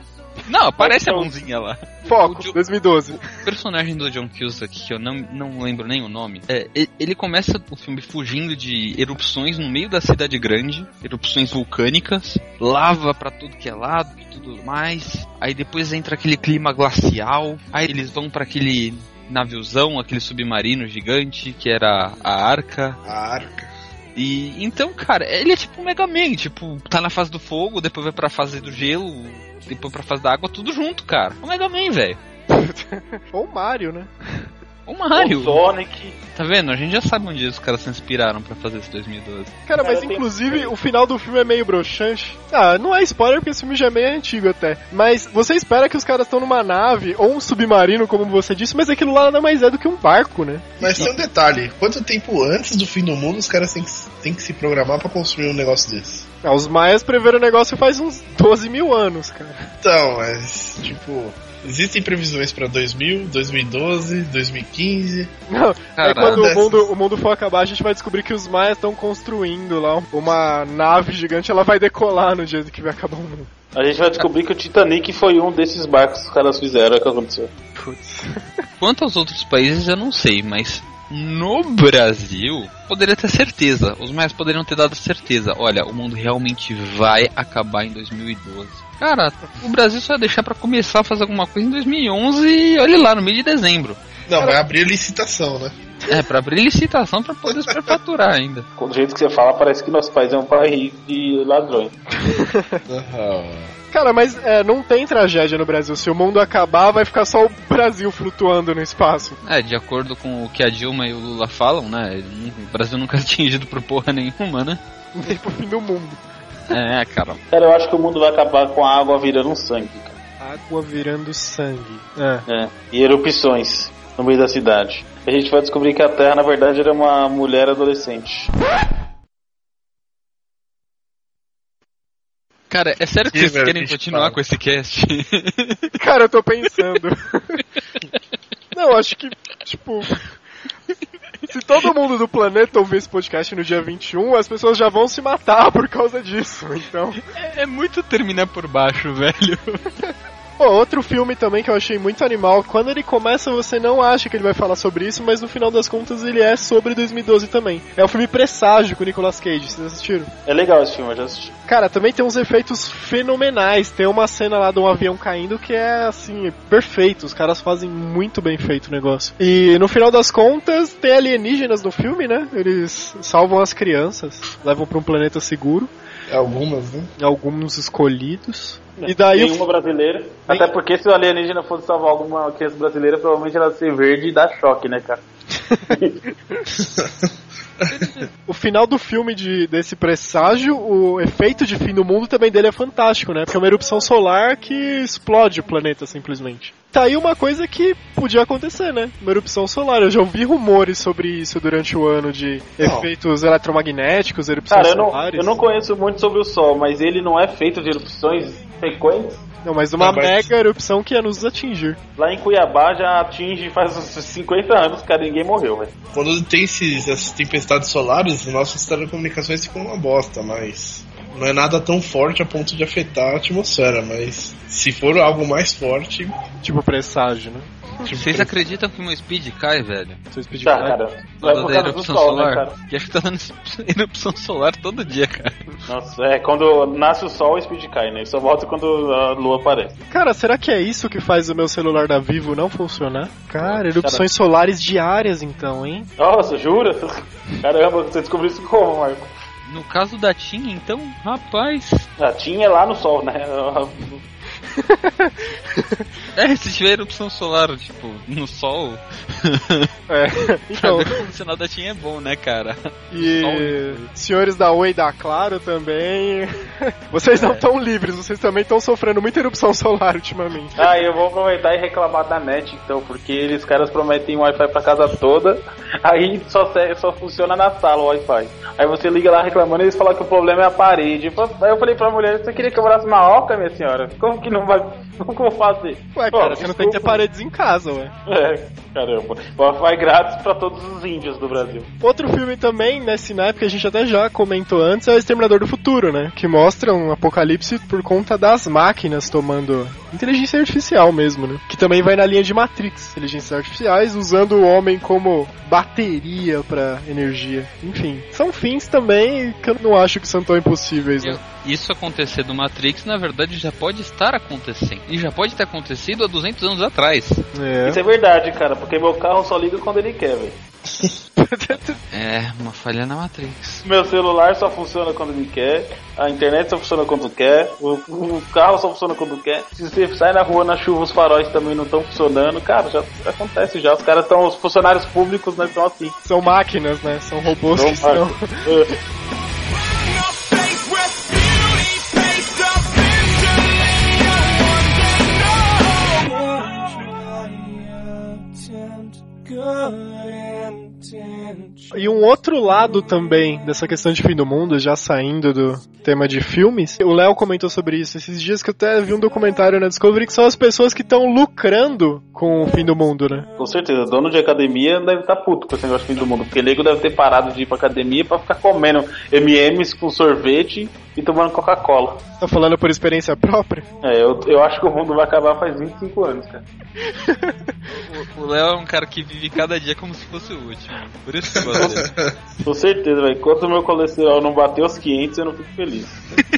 Não, aparece a mãozinha lá. Foco, O Jo- 2012. O personagem do John Cusack, que eu não, não lembro nem o nome, é, ele começa o filme fugindo de erupções no meio da cidade grande, erupções vulcânicas, lava pra tudo que é lado e tudo mais. Aí depois entra aquele clima glacial, aí eles vão pra aquele naviozão, aquele submarino gigante que era a Arca. A arca. E então, cara, ele é tipo um Mega Man, tipo, tá na fase do fogo, depois vai pra fase do gelo, depois pra fase da água, tudo junto, cara. É um Mega Man, velho. Ou o Mario, né? O Mario. O Sonic. Tá vendo? A gente já sabe onde os caras se inspiraram pra fazer esse 2012. Cara, mas Cara, inclusive o final do filme é meio broxante. Ah, não é spoiler porque esse filme já é meio antigo até. Mas você espera que os caras estão numa nave ou um submarino, como você disse, mas aquilo lá nada mais é do que um barco, né? Mas tem um detalhe: quanto tempo antes do fim do mundo os caras têm que, têm que se programar pra construir um negócio desse? Ah, os maias preveram o negócio faz uns 12 mil anos, cara. Então, mas, tipo, existem previsões pra 2000, 2012, 2015. Não, é quando o mundo, o mundo for acabar, a gente vai descobrir que os maias estão construindo lá uma nave gigante, ela vai decolar no dia que vai acabar o mundo. A gente vai descobrir que o Titanic foi um desses barcos que os caras fizeram, é o que aconteceu. Putz. Quanto aos outros países eu não sei, mas no Brasil poderia ter certeza. Os mais poderiam ter dado certeza. Olha, o mundo realmente vai acabar em 2012. Cara, o Brasil só ia deixar pra começar a fazer alguma coisa em 2011 e olha lá, no mês de dezembro. Não, vai abrir licitação, né? É, pra abrir licitação pra poder superfaturar ainda. Do jeito que você fala, parece que nosso país é um país de ladrões. Cara, mas é, não tem tragédia no Brasil. Se o mundo acabar, vai ficar só o Brasil flutuando no espaço. É, de acordo com o que a Dilma e o Lula falam, né? O Brasil nunca é atingido por porra nenhuma, né? Nem pro fim do mundo. É, cara. Cara, eu acho que o mundo vai acabar com a água virando sangue, cara. Água virando sangue. É. É. E erupções no meio da cidade. A gente vai descobrir que a Terra, na verdade, era uma mulher adolescente. Cara, é sério que Ih, vocês querem continuar fala. com esse cast? Cara, eu tô pensando. Não, acho que, tipo. Se todo mundo do planeta ouvir esse podcast no dia 21, as pessoas já vão se matar por causa disso. Então. é muito terminar por baixo, velho. Pô, outro filme também que eu achei muito animal. Quando ele começa, você não acha que ele vai falar sobre isso, mas no final das contas ele é sobre 2012 também. É o filme Presságio com o Nicolas Cage. Vocês assistiram? É legal esse filme, eu já assisti. Cara, também tem uns efeitos fenomenais. Tem uma cena lá de um avião caindo que é assim, perfeito. Os caras fazem muito bem feito o negócio. E no final das contas, tem alienígenas no filme, né? Eles salvam as crianças, levam pra um planeta seguro. Algumas, né? Alguns escolhidos. E daí Tem o uma brasileira. Até porque se o alienígena fosse salvar alguma criança brasileira, provavelmente ela ia ser verde e dar choque, né, cara? O final do filme de, desse presságio, o efeito de fim do mundo também dele é fantástico, né? Porque é uma erupção solar que explode o planeta simplesmente. Tá aí uma coisa que podia acontecer, né? Uma erupção solar. Eu já ouvi rumores sobre isso durante o ano de efeitos eletromagnéticos, erupções Cara, eu não, solares. eu não conheço muito sobre o Sol, mas ele não é feito de erupções frequentes. Não, mas uma mas- mega erupção que ia nos atingir. Lá em Cuiabá já atinge faz uns 50 anos, cara, ninguém morreu, velho. Quando tem esses, essas tempestades solares, nossas telecomunicações ficam uma bosta, mas não é nada tão forte a ponto de afetar a atmosfera, mas se for algo mais forte, Tipo presságio, né? tipo, Vocês acreditam que meu speed cai, velho? Seu speed Tá, cai. cara. Vai causa por da causa do erupção Sol, né, solar? cara? Que acho que tá dando erupção solar todo dia, cara. Nossa, é, quando nasce o Sol, o speed cai, né? Só volta quando a Lua aparece. Cara, será que é isso que faz o meu celular da Vivo não funcionar? Cara, erupções solares diárias então, hein? Nossa, jura? Caramba, você descobriu isso como, Marco? No caso da TIM, então, rapaz. A Tim é lá no Sol, né? É, se tiver erupção solar, tipo, no sol, É. Então, como se nada tinha é bom, né, cara? e Sol. senhores da Oi e da Claro também. Vocês não estão livres, vocês também estão sofrendo muita erupção solar ultimamente. Ah, eu vou aproveitar e reclamar da net, então, porque eles caras prometem Wi-Fi pra casa toda, aí só, só funciona na sala o Wi-Fi. Aí você liga lá reclamando e eles falam que o problema é a parede. Aí eu falei pra mulher, você queria que eu morasse na Oca, minha senhora? Como que não vai. Como que eu vou fazer? Ué, cara, você não tem que ter paredes em casa, ué. É, caramba. Wi-Fi grátis pra todos os índios do Brasil. Outro filme também, nesse naipe que a gente até já comentou antes, é o Exterminador do Futuro, né? Que mostra um apocalipse por conta das máquinas tomando inteligência artificial mesmo, né? Que também vai na linha de Matrix, inteligências artificiais, usando o homem como bateria pra energia. Enfim, são fins também que eu não acho que são tão impossíveis, né? Isso acontecer do Matrix, na verdade, já pode estar acontecendo. E já pode ter acontecido há 200 anos atrás. É. Isso é verdade, cara, porque meu carro só liga quando ele quer, velho. É, uma falha na Matrix. Meu celular só funciona quando ele quer, a internet só funciona quando quer, o, o carro só funciona quando quer. Se você sai na rua na chuva, os faróis também não estão funcionando, cara, já acontece já. Os caras estão, os funcionários públicos, né, estão assim. São máquinas, né? São robôs que estão. E um outro lado também dessa questão de fim do mundo, já saindo do tema de filmes, o Léo comentou sobre isso esses dias que eu até vi um documentário na Discovery que são as pessoas que estão lucrando com o fim do mundo, né? Com certeza, dono de academia deve estar puto com esse negócio de fim do mundo, porque nego deve ter parado de ir pra academia pra ficar comendo MMs com sorvete e tomando Coca-Cola. Tá falando por experiência própria? É, eu, eu acho que o mundo vai acabar faz 25 anos, cara. O Léo é um cara que vive cada dia como se fosse o último. Por isso que eu gosto. Com certeza, velho. Enquanto o meu colesterol não bater os 500, eu não fico feliz.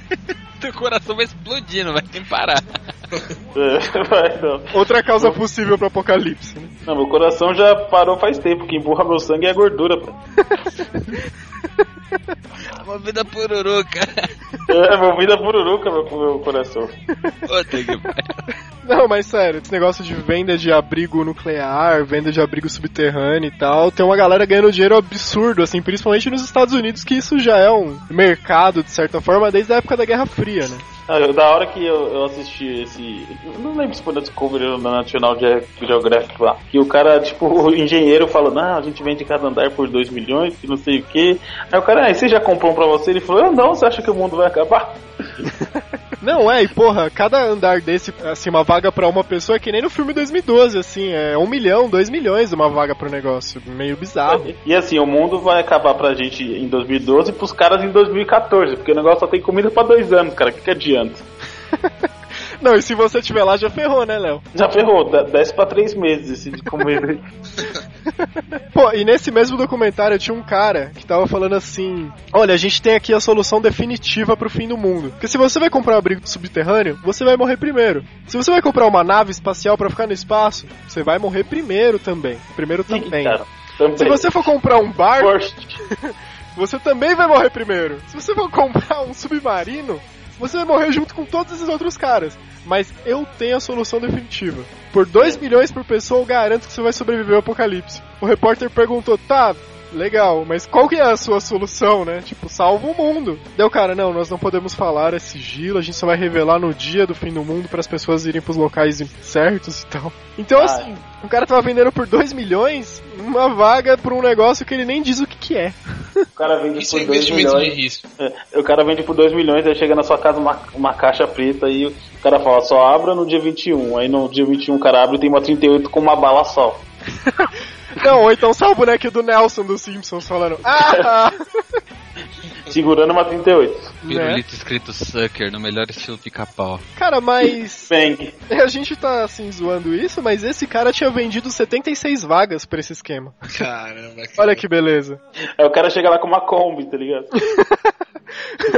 Teu coração vai explodir, não vai nem parar. É, vai, não. Outra causa possível pro apocalipse, né? não, meu coração já parou faz tempo. O que empurra meu sangue é a gordura, pô. Uma vida pururuca. É, meu vida pururuca, meu, meu coração. Puta que. Não, mas sério, esse negócio de venda de abrigo nuclear, venda de abrigo subterrâneo e tal, tem uma galera ganhando dinheiro absurdo, assim, principalmente nos Estados Unidos, que isso já é um mercado, de certa forma, desde a época da Guerra Fria, né? Ah, da hora que eu, eu assisti esse. eu Não lembro se foi na Discovery ou na National Ge- Geographic lá. Que o cara, tipo, o engenheiro falou: Não, a gente vende cada andar por 2 milhões, que não sei o que. Aí o cara, ah, você já comprou um pra você? Ele falou: Eu não, você acha que o mundo vai acabar? Não, é, e porra, cada andar desse, assim, uma vaga pra uma pessoa é que nem no filme 2012, assim, é um milhão, dois milhões uma vaga pro negócio, meio bizarro. E assim, o mundo vai acabar pra gente em 2012 e pros caras em 2014, porque o negócio só tem comida pra dois anos, cara. O que, que adianta? Não, e se você tiver lá, já ferrou, né, Léo? Já ferrou, desce pra três meses esse de comida. Pô, e nesse mesmo documentário tinha um cara que tava falando assim: Olha, a gente tem aqui a solução definitiva pro fim do mundo. Porque se você vai comprar um abrigo subterrâneo, você vai morrer primeiro. Se você vai comprar uma nave espacial pra ficar no espaço, você vai morrer primeiro também. Primeiro também. Também. Se você for comprar um barco, você também vai morrer primeiro. Se você for comprar um submarino, você vai morrer junto com todos esses outros caras. Mas eu tenho a solução definitiva. Por 2 milhões por pessoa, eu garanto que você vai sobreviver ao apocalipse. O repórter perguntou, tá, legal, mas qual que é a sua solução, né? Tipo, salva o mundo. Deu cara, não, nós não podemos falar, é sigilo, a gente só vai revelar no dia do fim do mundo para as pessoas irem pros locais certos e tal. Então, Ah, assim, o cara tava vendendo por 2 milhões uma vaga pra um negócio que ele nem diz o que que é. O cara vende Isso é por 2 investimento de milhões. risco. É, o cara vende por 2 milhões, aí chega na sua casa uma, uma caixa preta e o cara fala, só abra no dia 21. Aí no dia 21 o cara abre e tem uma 38 com uma bala só. Não, ou então só o boneco do Nelson dos Simpsons falando, ah! Segurando uma 38. né? Pirulito escrito Sucker, no melhor estilo pica-pau. Cara, mas Bang. a gente tá assim zoando isso, mas esse cara tinha vendido 76 vagas pra esse esquema. Caramba, cara. Olha que beleza. Aí o cara chega lá com uma Kombi, tá ligado?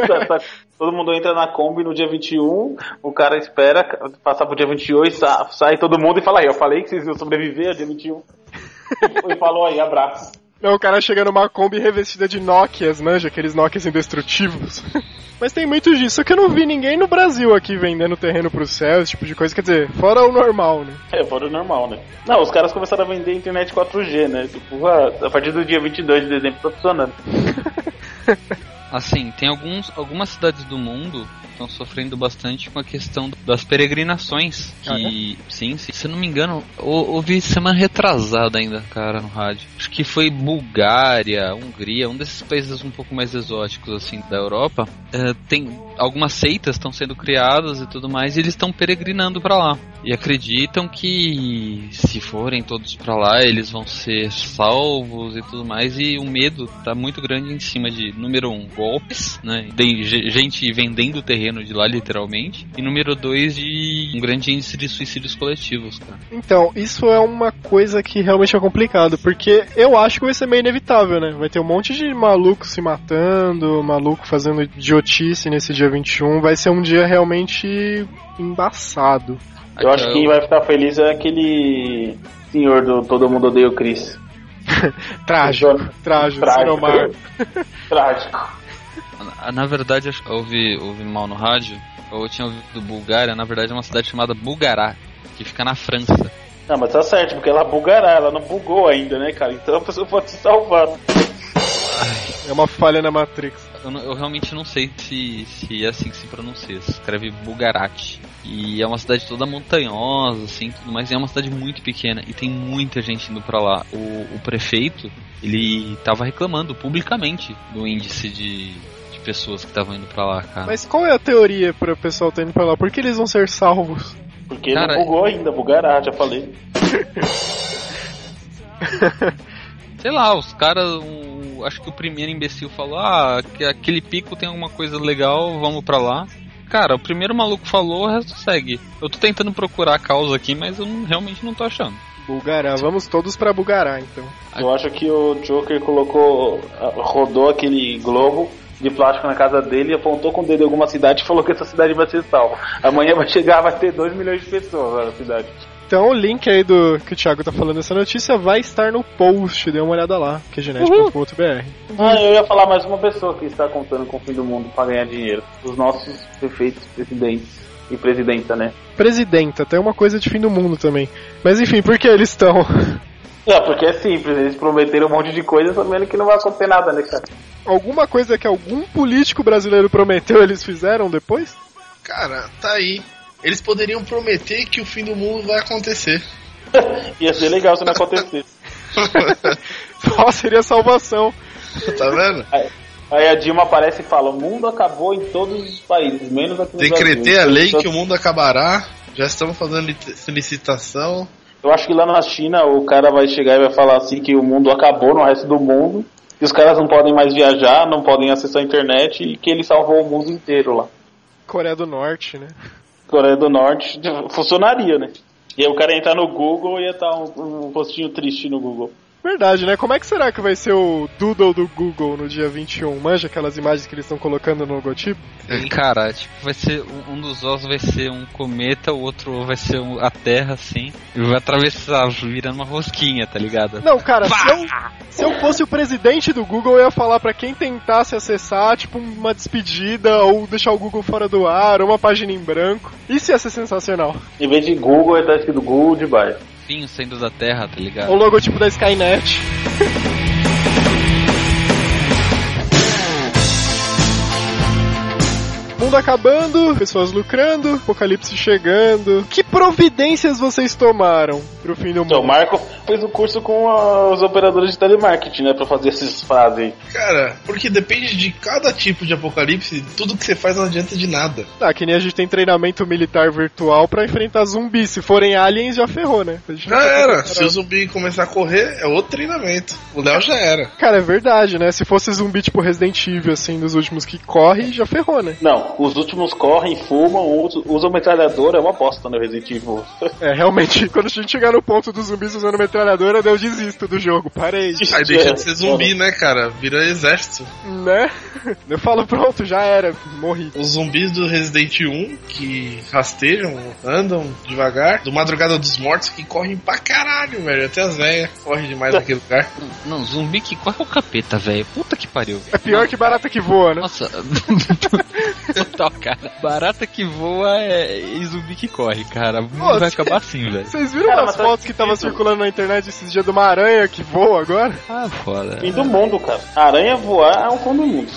Tá- tá- Todo mundo entra na Kombi no dia 21, o cara espera passar pro dia 28, sa- sai todo mundo e fala aí, eu falei que vocês iam sobreviver ao dia 21. E falou aí, abraço. Não, o cara chega numa Kombi revestida de Nokias, manja, aqueles Nokias indestrutivos. Mas tem muito disso, só que eu não vi ninguém no Brasil aqui vendendo terreno pro céu, esse tipo de coisa. Quer dizer, fora o normal, né? É, fora o normal, né? Não, os caras começaram a vender internet 4G, né? Tipo, a, a partir do dia 22 de dezembro tá funcionando. Assim, tem alguns, algumas cidades do mundo estão sofrendo bastante com a questão das peregrinações. Que, sim, sim, se eu não me engano, ou- ouvi semana retrasada ainda, cara, no rádio. Acho que foi Bulgária, Hungria, um desses países um pouco mais exóticos, assim, da Europa. É, tem algumas seitas estão sendo criadas e tudo mais, e eles estão peregrinando pra lá. E acreditam que se forem todos pra lá, eles vão ser salvos e tudo mais. E o medo tá muito grande em cima de, número um, golpes, né? Tem ge- gente vendendo o terreno de lá, literalmente. E número dois, de um grande índice de suicídios coletivos, cara. Então, isso é uma coisa que realmente é complicado, porque eu acho que vai ser meio inevitável, né? Vai ter um monte de maluco se matando, maluco fazendo idiotice nesse dia 21. Vai ser um dia realmente embaçado. Eu acho que quem vai ficar feliz é aquele senhor do Todo Mundo Odeia o Chris. Trágico, trágico, Trágico. Trágico. Na, na verdade, eu ouvi, ouvi mal no rádio. Eu tinha ouvido Bulgária, na verdade é uma cidade chamada Bugará, que fica na França. Não, mas tá certo, porque ela bugará, ela não bugou ainda, né, cara? Então a pessoa pode se salvar. É uma falha na Matrix. Eu, eu realmente não sei se, se é assim que se pronuncia. Se escreve Bugarati. E é uma cidade toda montanhosa, assim, tudo mais. E é uma cidade muito pequena e tem muita gente indo pra lá. O, o prefeito, ele tava reclamando publicamente do índice de pessoas que estavam indo pra lá, cara. Mas qual é a teoria para o pessoal tá indo pra lá? Por que eles vão ser salvos? Porque Cara, não bugou ainda, bugará, já falei. Sei lá, os caras. acho que o primeiro imbecil falou: Ah, que aquele pico tem alguma coisa legal, vamos pra lá. Cara, o primeiro maluco falou, o resto segue. Eu tô tentando procurar a causa aqui, mas eu não- realmente não tô achando. Bulgará, vamos todos pra Bulgará então. Eu acho que o Joker colocou, ah, rodou aquele globo de plástico na casa dele, apontou com o dedo em alguma cidade e falou que essa cidade vai ser salva. Amanhã vai chegar, vai ter 2 milhões de pessoas lá na cidade. Então o link aí do que o Thiago tá falando dessa notícia vai estar no post, dê uma olhada lá, que é genética.br. Ah, eu ia falar mais uma pessoa que está contando com o fim do mundo para ganhar dinheiro. Os nossos prefeitos, presidentes e presidenta, né? Presidenta, até uma coisa de fim do mundo também. Mas enfim, por que eles estão? É, porque é simples, eles prometeram um monte de coisa sabendo que não vai acontecer nada, né, cara? Alguma coisa que algum político brasileiro prometeu, eles fizeram depois? Cara, tá aí. Eles poderiam prometer que o fim do mundo vai acontecer. Ia ser legal se não acontecesse. Só seria salvação. tá vendo? Aí a Dilma aparece e fala: o mundo acabou em todos os países, menos aqui no Decretei Brasil. a lei Então, que o mundo acabará. Já estamos fazendo lic- licitação. Eu acho que lá na China o cara vai chegar e vai falar assim que o mundo acabou no resto do mundo, que os caras não podem mais viajar, não podem acessar a internet e que ele salvou o mundo inteiro lá. Coreia do Norte, né? Coreia do Norte funcionaria, né? E aí o cara ia entrar no Google e ia estar um, um rostinho triste no Google. Verdade, né? Como é que será que vai ser o Doodle do Google no dia 21? Manja aquelas imagens que eles estão colocando no logotipo? Cara, tipo, vai ser. Um dos ossos vai ser um cometa, o outro vai ser um- a Terra, assim. E vai atravessar, virando uma rosquinha, tá ligado? Não, cara, se eu, se eu fosse o presidente do Google, eu ia falar pra quem tentasse acessar, tipo, uma despedida, ou deixar o Google fora do ar, ou uma página em branco. Isso ia ser sensacional. Em vez de Google, ele tá escrito Google de baixo. Pinho saindo da Terra, tá ligado? O logotipo da Skynet. Mundo acabando, pessoas lucrando, apocalipse chegando. Que providências vocês tomaram pro fim do Então, o mundo? Marco fez o curso com ah, os operadores de telemarketing, né? Pra fazer essas frases aí. Cara, porque depende de cada tipo de apocalipse, tudo que você faz não adianta de nada. Ah, que nem a gente tem treinamento militar virtual pra enfrentar zumbis. Se forem aliens, já ferrou, né? A Já tá era. Se o zumbi começar a correr, é outro treinamento. O Léo já era. Cara, é verdade, né? Se fosse zumbi tipo Resident Evil, assim, dos últimos que corre, já ferrou, né? Não, Os últimos correm, fumam, usam, usam metralhadora, é uma bosta no Resident Evil. É, realmente, quando a gente chegar no ponto dos zumbis usando metralhadora, eu desisto do jogo. Parei. Aí deixa de ser zumbi, né, cara? Vira exército. Né? Eu falo, pronto, já era. Morri. Os zumbis do Resident 1 que rastejam, andam devagar. Do Madrugada dos Mortos que correm pra caralho, velho. Até as velhas correm demais naquele lugar. Não, zumbi que corre é o capeta, velho. Puta que pariu. É pior que barata que voa, né? Nossa, total, cara. Barata que voa é e zumbi que corre, cara. O mundo Pô, vai acabar assim, velho. Vocês viram Cara, as tá fotos que tava difícil. circulando na internet esses dias de uma aranha que voa agora? Ah, foda. Fim do mundo, cara. Aranha voar é um fim do mundo.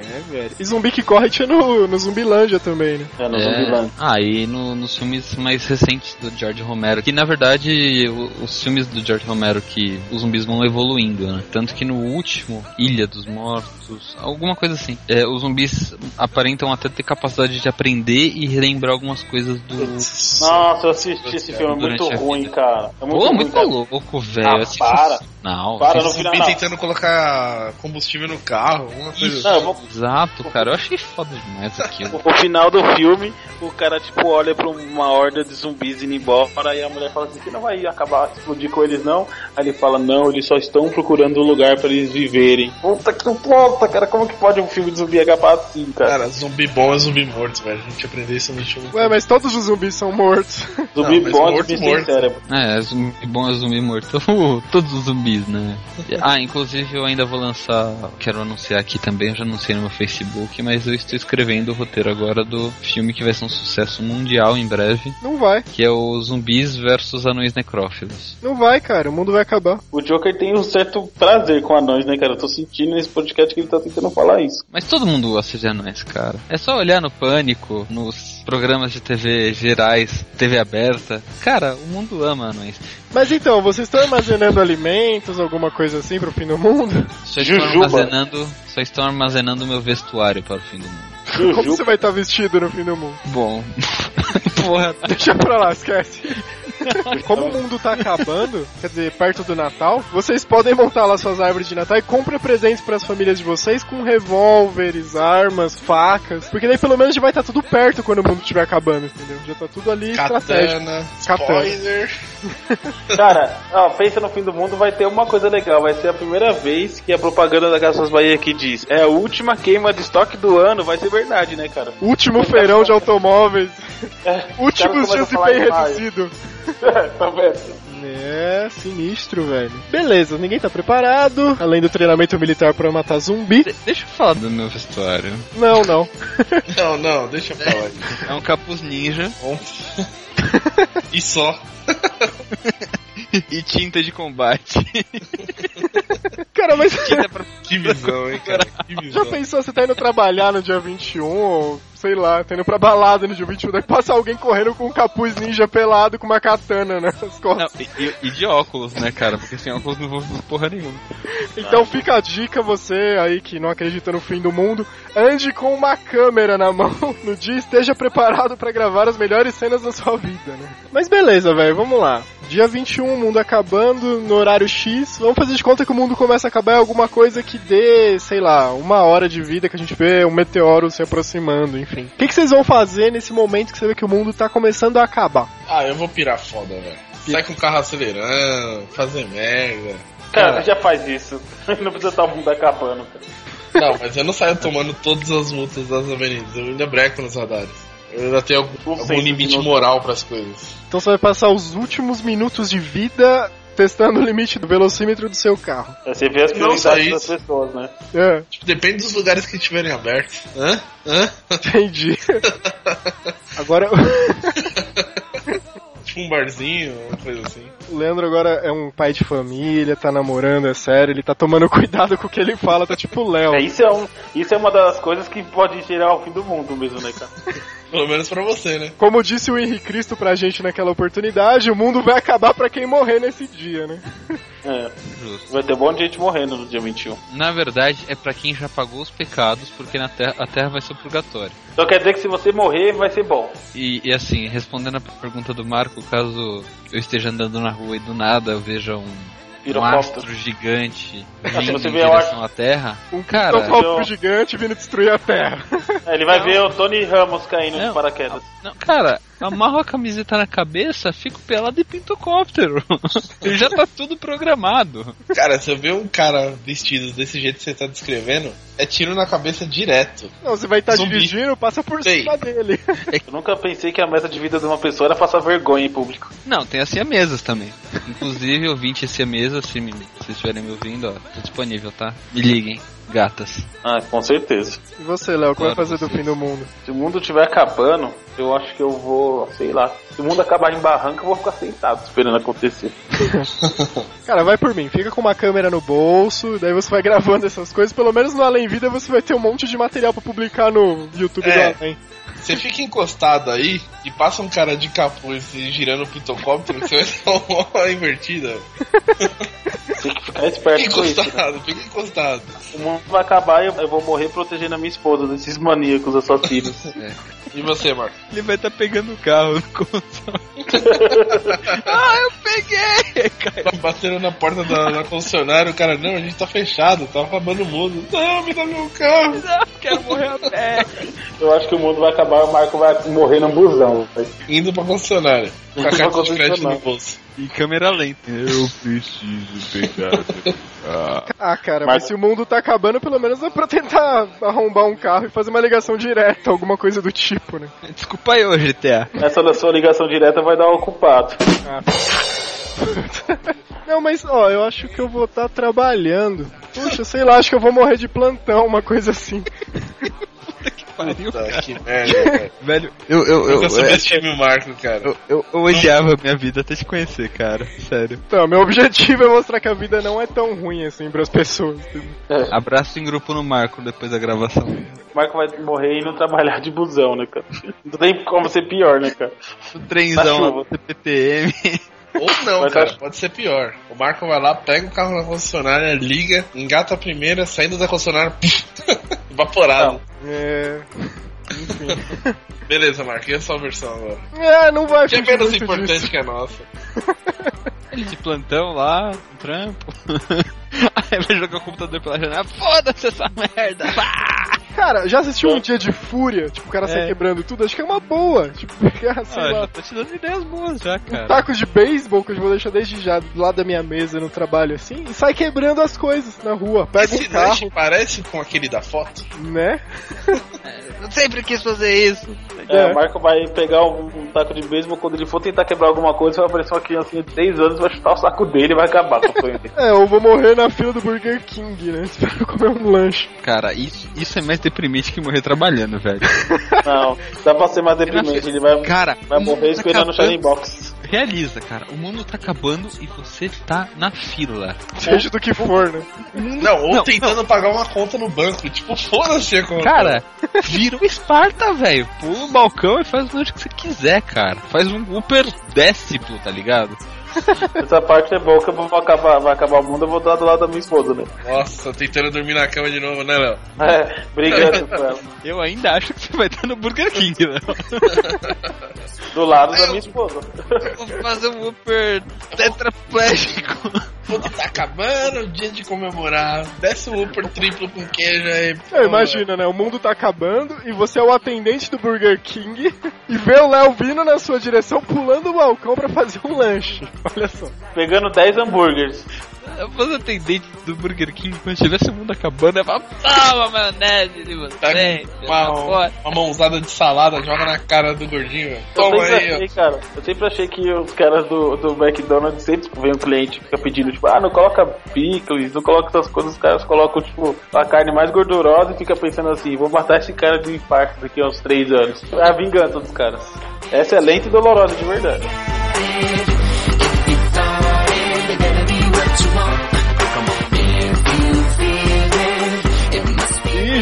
É, velho. E zumbi que corre tinha no, no Zumbilândia também, né? É, no É. Zumbiland. Ah, e no- nos filmes mais recentes do George Romero, que na verdade o- os filmes do George Romero que os zumbis vão evoluindo, né? Tanto que no último, Ilha dos Mortos, alguma coisa assim, é, os zumbis aparentam até ter capacidade de aprender e relembrar algumas coisas do. Nossa, eu assisti esse filme, é muito ruim, vida. cara. É muito Pô, ruim, muito cara. louco, velho. Ah, Assim, para. Não, Para, assim, no final não. tentando colocar combustível no carro, coisa. Não, eu vou- Exato, cara. Eu achei foda demais aquilo. O final do filme, o cara, tipo, olha pra uma horda de zumbis indo embora e a mulher fala assim, que não vai acabar explodir com eles não? Aí ele fala, não, eles só estão procurando um lugar pra eles viverem. Puta que puta, cara, como que pode um filme de zumbi acabar assim, cara? Cara, zumbi bom é zumbi morto, velho. A gente aprendeu isso no último. Ué, mas todos os zumbis são mortos. zumbi não, bom é zumbi morto. cérebro. É, zumbi bom é zumbi morto. Todos os zumbis, né? Ah, inclusive eu ainda vou lançar. Quero anunciar aqui também, eu já anunciei no meu Facebook, mas eu estou escrevendo o roteiro agora do filme que vai ser um sucesso mundial em breve, Não vai. que é o Zumbis versus Anões Necrófilos. Não vai, cara. O mundo vai acabar. O Joker tem um certo prazer com anões, né, cara? Eu tô sentindo nesse podcast que ele tá tentando falar isso. Mas todo mundo gosta de anões, cara. É só olhar no Pânico, nos programas de TV gerais, TV aberta. Cara, o mundo ama anões. Mas então, vocês estão armazenando alimentos, alguma coisa assim pro fim do mundo? Só estão Jujuba. armazenando, só estão armazenando meu vestuário para o fim do mundo. Como você vai estar vestido no fim do mundo? Bom, porra, Deixa pra lá, esquece. Como o mundo tá acabando, quer dizer, perto do Natal, vocês podem montar lá suas árvores de Natal e compre presentes pras famílias de vocês com revólveres, armas, facas, porque daí pelo menos já vai estar tudo perto quando o mundo estiver acabando, entendeu? Já tá tudo ali estratégico. Katana, Katana. spoiler. Cara, ó, pensa no fim do mundo, vai ter uma coisa legal. Vai ser a primeira vez que a propaganda da Gasas Bahia que diz é a última queima de estoque do ano, vai ser verdade, né, cara? Último feirão de automóveis, É, últimos dias de bem reduzido. tá vendo? É, sinistro, velho. Beleza, ninguém tá preparado, além do treinamento militar pra matar zumbi. de- deixa eu falar do meu vestuário. Não, não. Não, não, deixa eu falar. É um capuz ninja e só. e tinta de combate. Cara, mas tinta pra... Que visão, hein, cara? Que Já visão. pensou, você tá indo trabalhar no dia 21, ou sei lá, tá indo pra balada no dia 21, daí passa alguém correndo com um capuz ninja pelado com uma katana nas costas. Não, e, e de óculos, né, cara? Porque sem óculos não vou fazer porra nenhuma. Então fica a dica, você aí que não acredita no fim do mundo, ande com uma câmera na mão no dia e esteja preparado pra gravar as melhores cenas da sua vida, né? Mas beleza, velho, vamos lá. Dia 21, mundo acabando, no horário X, vamos fazer de conta que o mundo começa a acabar em alguma coisa que dê, sei lá, uma hora de vida que a gente vê um meteoro se aproximando, enfim. O que, que vocês vão fazer nesse momento que você vê que o mundo tá começando a acabar? Ah, eu vou pirar foda, velho. Sai com o carro acelerando, fazer merda. Cara, já faz isso. Não precisa estar o mundo acabando, cara. Não, mas eu não saio tomando todas as multas das avenidas. Eu ainda breco nos radares. Ainda tenho algum, Um algum limite moral pras coisas. Então você vai passar os últimos minutos de vida testando o limite do velocímetro do seu carro. É, Você vê as prioridades das pessoas, né? É, Tipo, depende dos lugares que estiverem abertos. Hã? Hã? entendi. Agora, Tipo um barzinho, uma coisa assim. o Leandro agora é um pai de família, tá namorando, é sério, ele tá tomando cuidado com o que ele fala, tá tipo o Léo. É, isso, é um, isso é uma das coisas que pode gerar o fim do mundo mesmo, né, cara? Pelo menos pra você, né? Como disse o Henrique Cristo pra gente naquela oportunidade, o mundo vai acabar pra quem morrer nesse dia, né? É, Justo. vai ter um monte de gente morrendo no dia 21. Na verdade, é pra quem já pagou os pecados, porque na terra, a terra vai ser o purgatório. Então quer dizer que se você morrer, vai ser bom. E, e assim, respondendo a pergunta do Marco, caso eu esteja andando na rua e do nada eu veja um Pirocóptero. astro gigante se vindo você em vê a direção à Terra. Um Cara, pitocóptero gigante vindo destruir a Terra. É, ele vai ver o Tony Ramos caindo de Não. paraquedas. Não, cara, amarro a camiseta na cabeça, fico pelado e pintocóptero. Ele já tá tudo programado. Cara, se eu ver um cara vestido desse jeito que você tá descrevendo, é tiro na cabeça direto. Não, você vai estar Zumbi. dirigindo, passa por Sei. cima dele. Eu nunca pensei que a meta de vida de uma pessoa era passar vergonha em público. Não, tem as siamesas também. Inclusive, ouvinte siamesa, se, me, se vocês estiverem me ouvindo, ó, tô disponível, tá? Me liguem, gatas. Ah, com certeza. E você, Léo, o que vai fazer do fim do mundo? Se o mundo estiver acabando, eu acho que eu vou, sei lá. Se o mundo acabar em barranco, eu vou ficar sentado esperando acontecer. Cara, vai por mim, fica com uma câmera no bolso, daí você vai gravando essas coisas. Pelo menos no Além Vida você vai ter um monte de material pra publicar no YouTube É. do Além. Você fica encostado aí e passa um cara de capuz e girando o pitocóptero, você vai dar uma invertida. Tem que ficar esperto Fica com isso. né? encostado, fica encostado. O mundo vai acabar e eu- vou morrer protegendo a minha esposa desses maníacos assassinos. E você, Marco? Ele vai estar pegando o carro no console. ah, eu peguei! Caiu. Bateram na porta da, da concessionária, o cara, não, a gente tá fechado, tá acabando o mundo. Não, me dá meu carro. Não, quero morrer a pé. eu acho que o mundo vai acabar o Marco vai morrer no busão. Indo pra concessionária. Com a Indo pra carta de crédito no bolso. E câmera lenta. Eu preciso pegar. Ah, Ah, cara, Mas- mas se o mundo tá acabando, pelo menos é pra tentar arrombar um carro e fazer uma ligação direta, alguma coisa do tipo, né? Desculpa aí, ô GTA. Essa da sua ligação direta vai dar ocupado. Ah. Não, mas ó, eu acho que eu vou estar trabalhando. Puxa, sei lá, acho que eu vou morrer de plantão, uma coisa assim. Pariu, Puta, cara. que merda, velho. Velho, eu, eu, eu, Nunca subestime o Marco, cara. eu, eu, eu odiava a minha vida até te conhecer, cara. Sério. Então, meu objetivo é mostrar que a vida não é tão ruim assim pras pessoas. Abraço em grupo no Marco depois da gravação. O Marco vai morrer e não trabalhar de busão, né, cara? Não tem como ser pior, né, cara? O trenzão lá, CPTM. Ou não, Mas cara, acho- pode ser pior. O Marco vai lá, pega o carro na concessionária, liga, engata a primeira, saindo da concessionária, evaporado. É. Enfim. Beleza, Marco, e a sua versão agora? É, não vai Que é menos importante disso. que a nossa. Ele de plantão lá, um trampo. Aí vai jogar o computador pela janela. Foda-se essa merda! Pá! Cara, já assistiu um dia de fúria? Tipo, o cara sai É. quebrando tudo? Acho que é uma boa. Tipo, pegar, sei Ah, lá, já tô te dando ideias boas já, cara. taco de beisebol que eu vou deixar desde já do lado da minha mesa no trabalho assim e sai quebrando as coisas na rua. Pega Esse um carro, lanche parece com aquele da foto? né? Eu sempre quis fazer isso. É, É. o Marco vai pegar um, um taco de beisebol, quando ele for tentar quebrar alguma coisa, vai aparecer uma criancinha de 10 anos, vai chutar o saco dele e vai acabar com o sonho dele. É, eu vou morrer na fila do Burger King, né? Espero comer um lanche. Cara, isso, isso é mais deprimente que morrer trabalhando, velho. Não, dá pra ser mais deprimente, ele vai, Cara, vai o morrer tá esperando o acabando. Shining Box. Realiza, cara. O mundo tá acabando e você tá na fila. Seja do que for, né? Não, ou Não, tentando pagar uma conta no banco. Tipo, foda-se a conta. Cara, vira o Esparta, velho. Pula o balcão e faz o que você quiser, cara. Faz um Uber déciplo, tá ligado? Essa parte é boa que eu vou acabar, vai acabar o mundo, eu vou estar do lado da minha esposa, né? Nossa, tentando dormir na cama de novo, né, Léo? É, brigando com ela. Eu ainda acho que você vai estar no Burger King, né? Do lado da minha esposa. Vou fazer um Uber tetraplégico. Puta, tá acabando o dia de comemorar. Desce o Upper triplo com queijo aí. É, imagina, né? O mundo tá acabando e você é o atendente do Burger King e vê o Léo vindo na sua direção pulando o balcão pra fazer um lanche. Olha só. Pegando 10 hambúrgueres. Eu vou atendente do Burger King quando tivesse o mundo acabando. Eu falo, toma maionese de vocês. Pega uma, uma mãozada de salada, joga na cara do gordinho, velho. Eu Toma sempre aí, ó. achei, cara, eu sempre achei que os caras do, do McDonald's sempre vem um cliente e fica pedindo, tipo, ah, não coloca picles, não coloca essas coisas, os caras colocam, tipo, a carne mais gordurosa e fica pensando assim, vou matar esse cara de infarto daqui a uns 3 anos. É a vingança dos caras. Essa é lenta e dolorosa de verdade.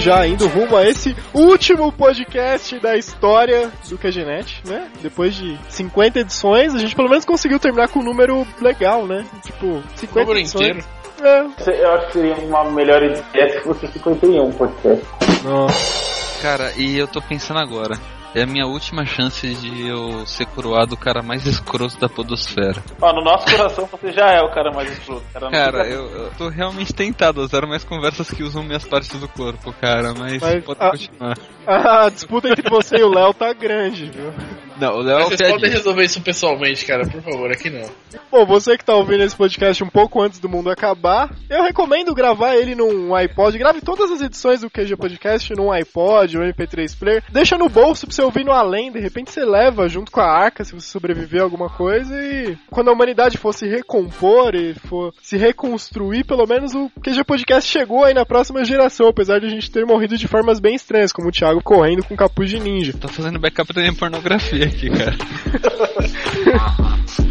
Já indo rumo a esse último podcast da história do QGNet, né? Depois de 50 edições, a gente pelo menos conseguiu terminar com um número legal, né? Tipo, 50 Número edições. inteiro. É. Eu acho que seria uma melhor ideia se fosse 51 podcast. Nossa. Cara, e eu tô pensando agora. É a minha última chance de eu ser coroado o cara mais escroto da podosfera. Ó, no nosso coração você já é o cara mais escroto. Cara, Cara, eu, eu tô realmente tentado a usar mais conversas que usam minhas partes do corpo, cara, mas, Mas, pode ah, continuar. A disputa entre você e o Léo tá grande, viu? Não, o Léo é o Vocês podem resolver isso pessoalmente, cara, por favor, aqui não. Bom, você que tá ouvindo esse podcast um pouco antes do mundo acabar, eu recomendo gravar ele num iPod. Grave todas as edições do QG Podcast num iPod ou MP3 Player. Deixa no bolso pra você ouvir no além. De repente você leva junto com a arca se você sobreviver a alguma coisa. E quando a humanidade for se recompor e for se reconstruir, pelo menos o QG Podcast chegou aí na próxima geração. Apesar de a gente ter morrido de formas bem estranhas, como o Thiago correndo com capuz de ninja. Tô fazendo backup da minha pornografia aqui, cara.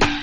I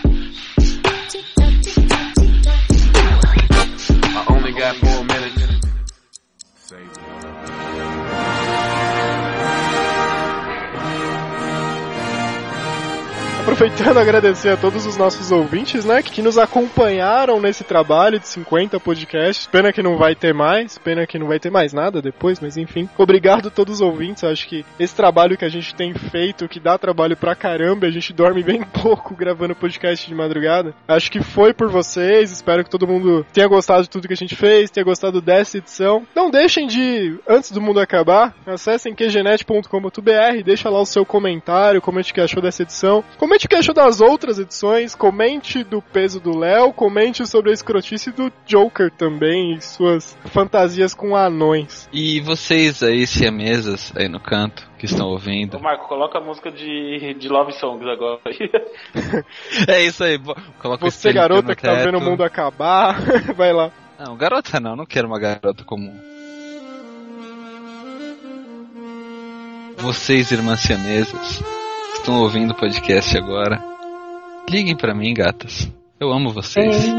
Aproveitando agradecer a todos os nossos ouvintes, né, que nos acompanharam nesse trabalho de 50 podcasts. Pena que não vai ter mais, pena que não vai ter mais nada depois, mas enfim. Obrigado a todos os ouvintes. Acho que esse trabalho que a gente tem feito, que dá trabalho pra caramba, a gente dorme bem pouco gravando podcast de madrugada. Acho que foi por vocês. Espero que todo mundo tenha gostado de tudo que a gente fez, tenha gostado dessa edição. Não deixem de, antes do mundo acabar, acessem qgenet.com.br, deixa lá o seu comentário, comente o que achou dessa edição. Comente o que achou das outras edições, comente do peso do Léo, comente sobre a escrotice do Joker também e suas fantasias com anões. E vocês aí, siamesas, aí no canto, que estão ouvindo. Ô, Marco, coloca a música de, de Love Songs agora. É isso aí, coloca Você, garota que tá vendo o mundo acabar, vai lá. Não, garota não, não quero uma garota comum. Vocês, irmãs siamesas, estão ouvindo o podcast agora, liguem pra mim, gatas. Eu amo vocês.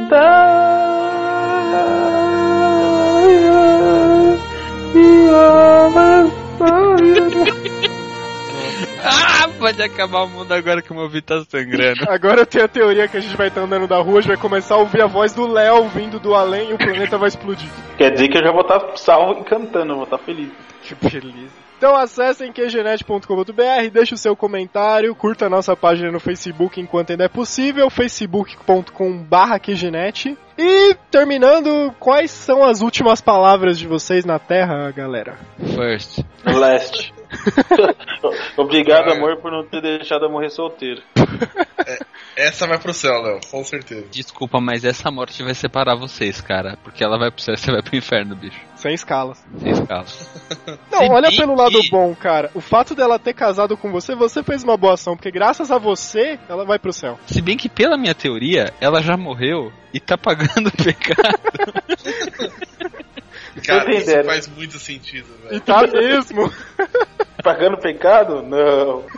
Ah, pode acabar o mundo agora que o meu ouvido tá sangrando. Agora eu tenho a teoria que a gente vai estar andando da rua, a gente vai começar a ouvir a voz do Léo vindo do além e o planeta vai explodir. Quer dizer que eu já vou estar salvo e cantando, eu vou estar feliz. Que beleza. Então acessem qgenet.com.br, deixe o seu comentário, curta a nossa página no Facebook enquanto ainda é possível, facebook.com.br qgenet. E terminando, quais são as últimas palavras de vocês na Terra, galera? First. No Obrigado, amor, por não ter deixado eu morrer solteiro. Essa vai pro céu, Léo, com certeza. Desculpa, mas essa morte vai separar vocês, cara. Porque ela vai pro céu e você vai pro inferno, bicho. Sem escalas. Sem escala. Não, olha pelo lado bom, cara. O fato dela ter casado com você, você fez uma boa ação, porque graças a você, ela vai pro céu. Se bem que, pela minha teoria, ela já morreu e tá pagando o pecado. Cara, isso faz muito sentido, E velho. tá mesmo. Pagando pecado? Não.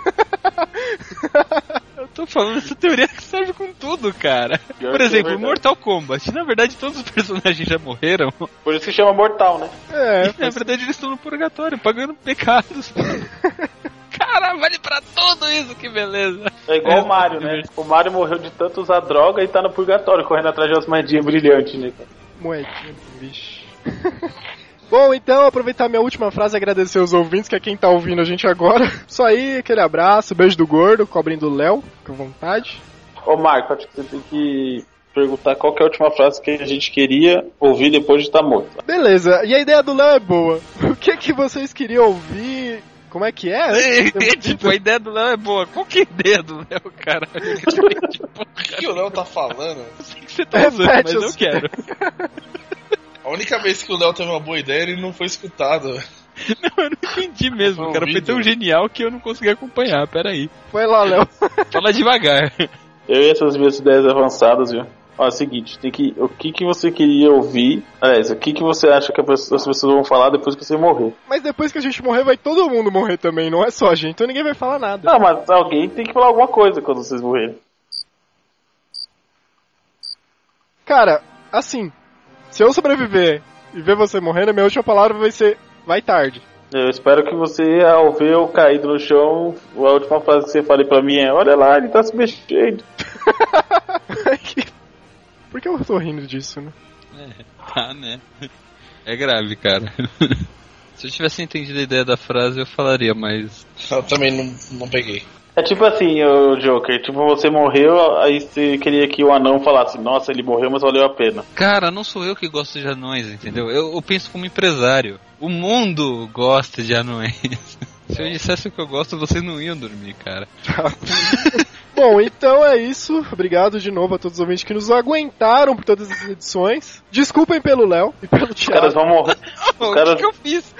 Eu tô falando essa teoria que serve com tudo, cara. Pior Por é exemplo, verdade. Mortal Kombat. Na verdade, todos os personagens já morreram. Por isso que chama mortal, né? É, Na verdade, eles estão no purgatório, pagando pecados. Cara, vale pra tudo isso, que beleza. É igual É, o Mario, né? O Mario morreu de tanto usar droga e tá no purgatório, correndo atrás de umas moedinhas brilhantes, né? cara? moedinha, bicho. Bom, então, aproveitar minha última frase e agradecer os ouvintes, que é quem tá ouvindo a gente agora. Isso aí, aquele abraço, beijo do gordo, cobrem do Léo, com vontade. Ô Marco, acho que você tem que perguntar qual que é a última frase que a gente queria ouvir depois de estar morto. Beleza, e a ideia do Léo é boa. O que que vocês queriam ouvir? Como é que é? tipo, a ideia do Léo é boa. Qual que é a ideia do Léo, cara? tipo, O que o Léo tá falando? eu sei que você tá usando, Repete mas eu quero. A única vez que o Léo teve uma boa ideia, ele não foi escutado. Não, eu não entendi mesmo, Tô cara. Foi tão genial que eu não consegui acompanhar. Pera aí. Foi lá, Léo. Fala devagar. Eu e essas minhas ideias avançadas, viu? Ó, é o seguinte, tem que, o que que você queria ouvir, aliás, o que que você acha que pessoa- as pessoas vão falar depois que você morrer? Mas depois que a gente morrer, vai todo mundo morrer também, não é só a gente, então ninguém vai falar nada. Não, mas alguém tem que falar alguma coisa quando vocês morrerem. Cara, assim, se eu sobreviver e ver você morrendo, a minha última palavra vai ser, vai tarde. Eu espero que você, ao ver eu caído no chão, a última frase que você fale pra mim é, olha lá, ele tá se mexendo. Por que eu tô rindo disso, né? Tá, né? É grave, cara. Se eu tivesse entendido a ideia da frase, eu falaria, mas. Eu também não, não peguei. É tipo assim, o Joker, tipo, você morreu, aí você queria que o anão falasse, nossa, ele morreu, mas valeu a pena. Cara, não sou eu que gosto de anões, entendeu? Eu, eu penso como empresário. O mundo gosta de anões. Se eu dissesse o que eu gosto, vocês não iam dormir, cara. Bom, então é isso. Obrigado de novo a todos os ouvintes que nos aguentaram por todas as edições. Desculpem pelo Léo e pelo Os caras Thiago. vão morrer. o caras- que, que eu fiz?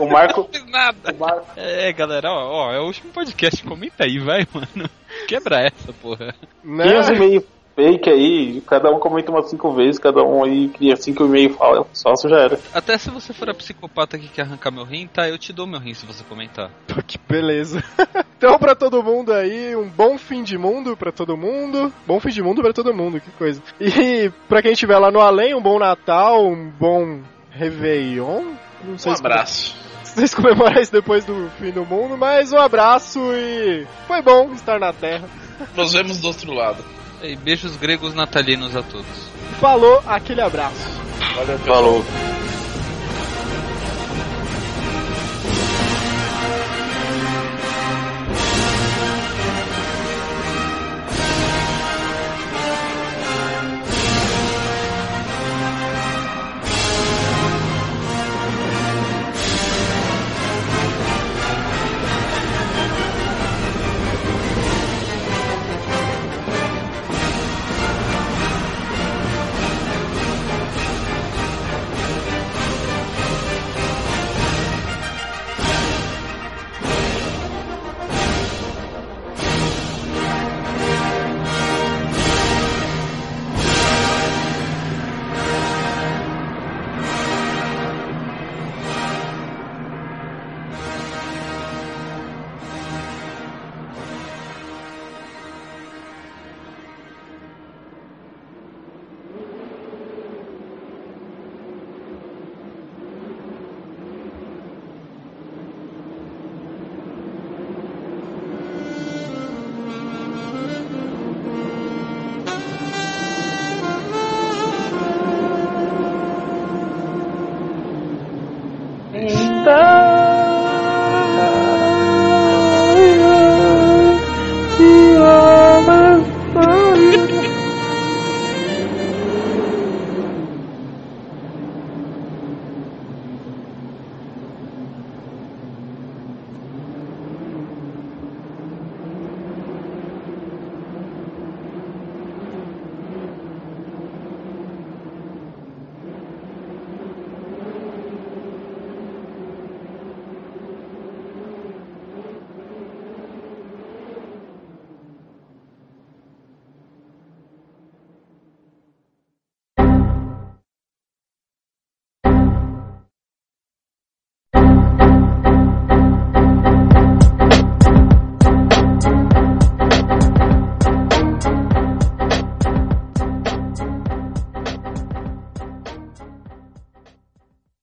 O Marco. Não fiz nada. O Marco É, galera, ó, ó, é o último podcast. Comenta aí, vai, mano. Quebra essa, porra. Né? Tem e-mails fake aí, cada um comenta umas cinco vezes, cada um aí cria cinco e-mails fala, só já era. Até se você for a psicopata que quer arrancar meu rim, tá, eu te dou meu rim se você comentar. Que beleza. então, pra todo mundo aí, um bom fim de mundo pra todo mundo. Bom fim de mundo pra todo mundo, que coisa. E pra quem estiver lá no além, um bom Natal, um bom Réveillon. Não sei Um se abraço. vocês comemorar isso depois do fim do mundo, mas um abraço e foi bom estar na Terra. Nos vemos do outro lado. E beijos gregos natalinos a todos. Falou, aquele abraço. Valeu. Falou.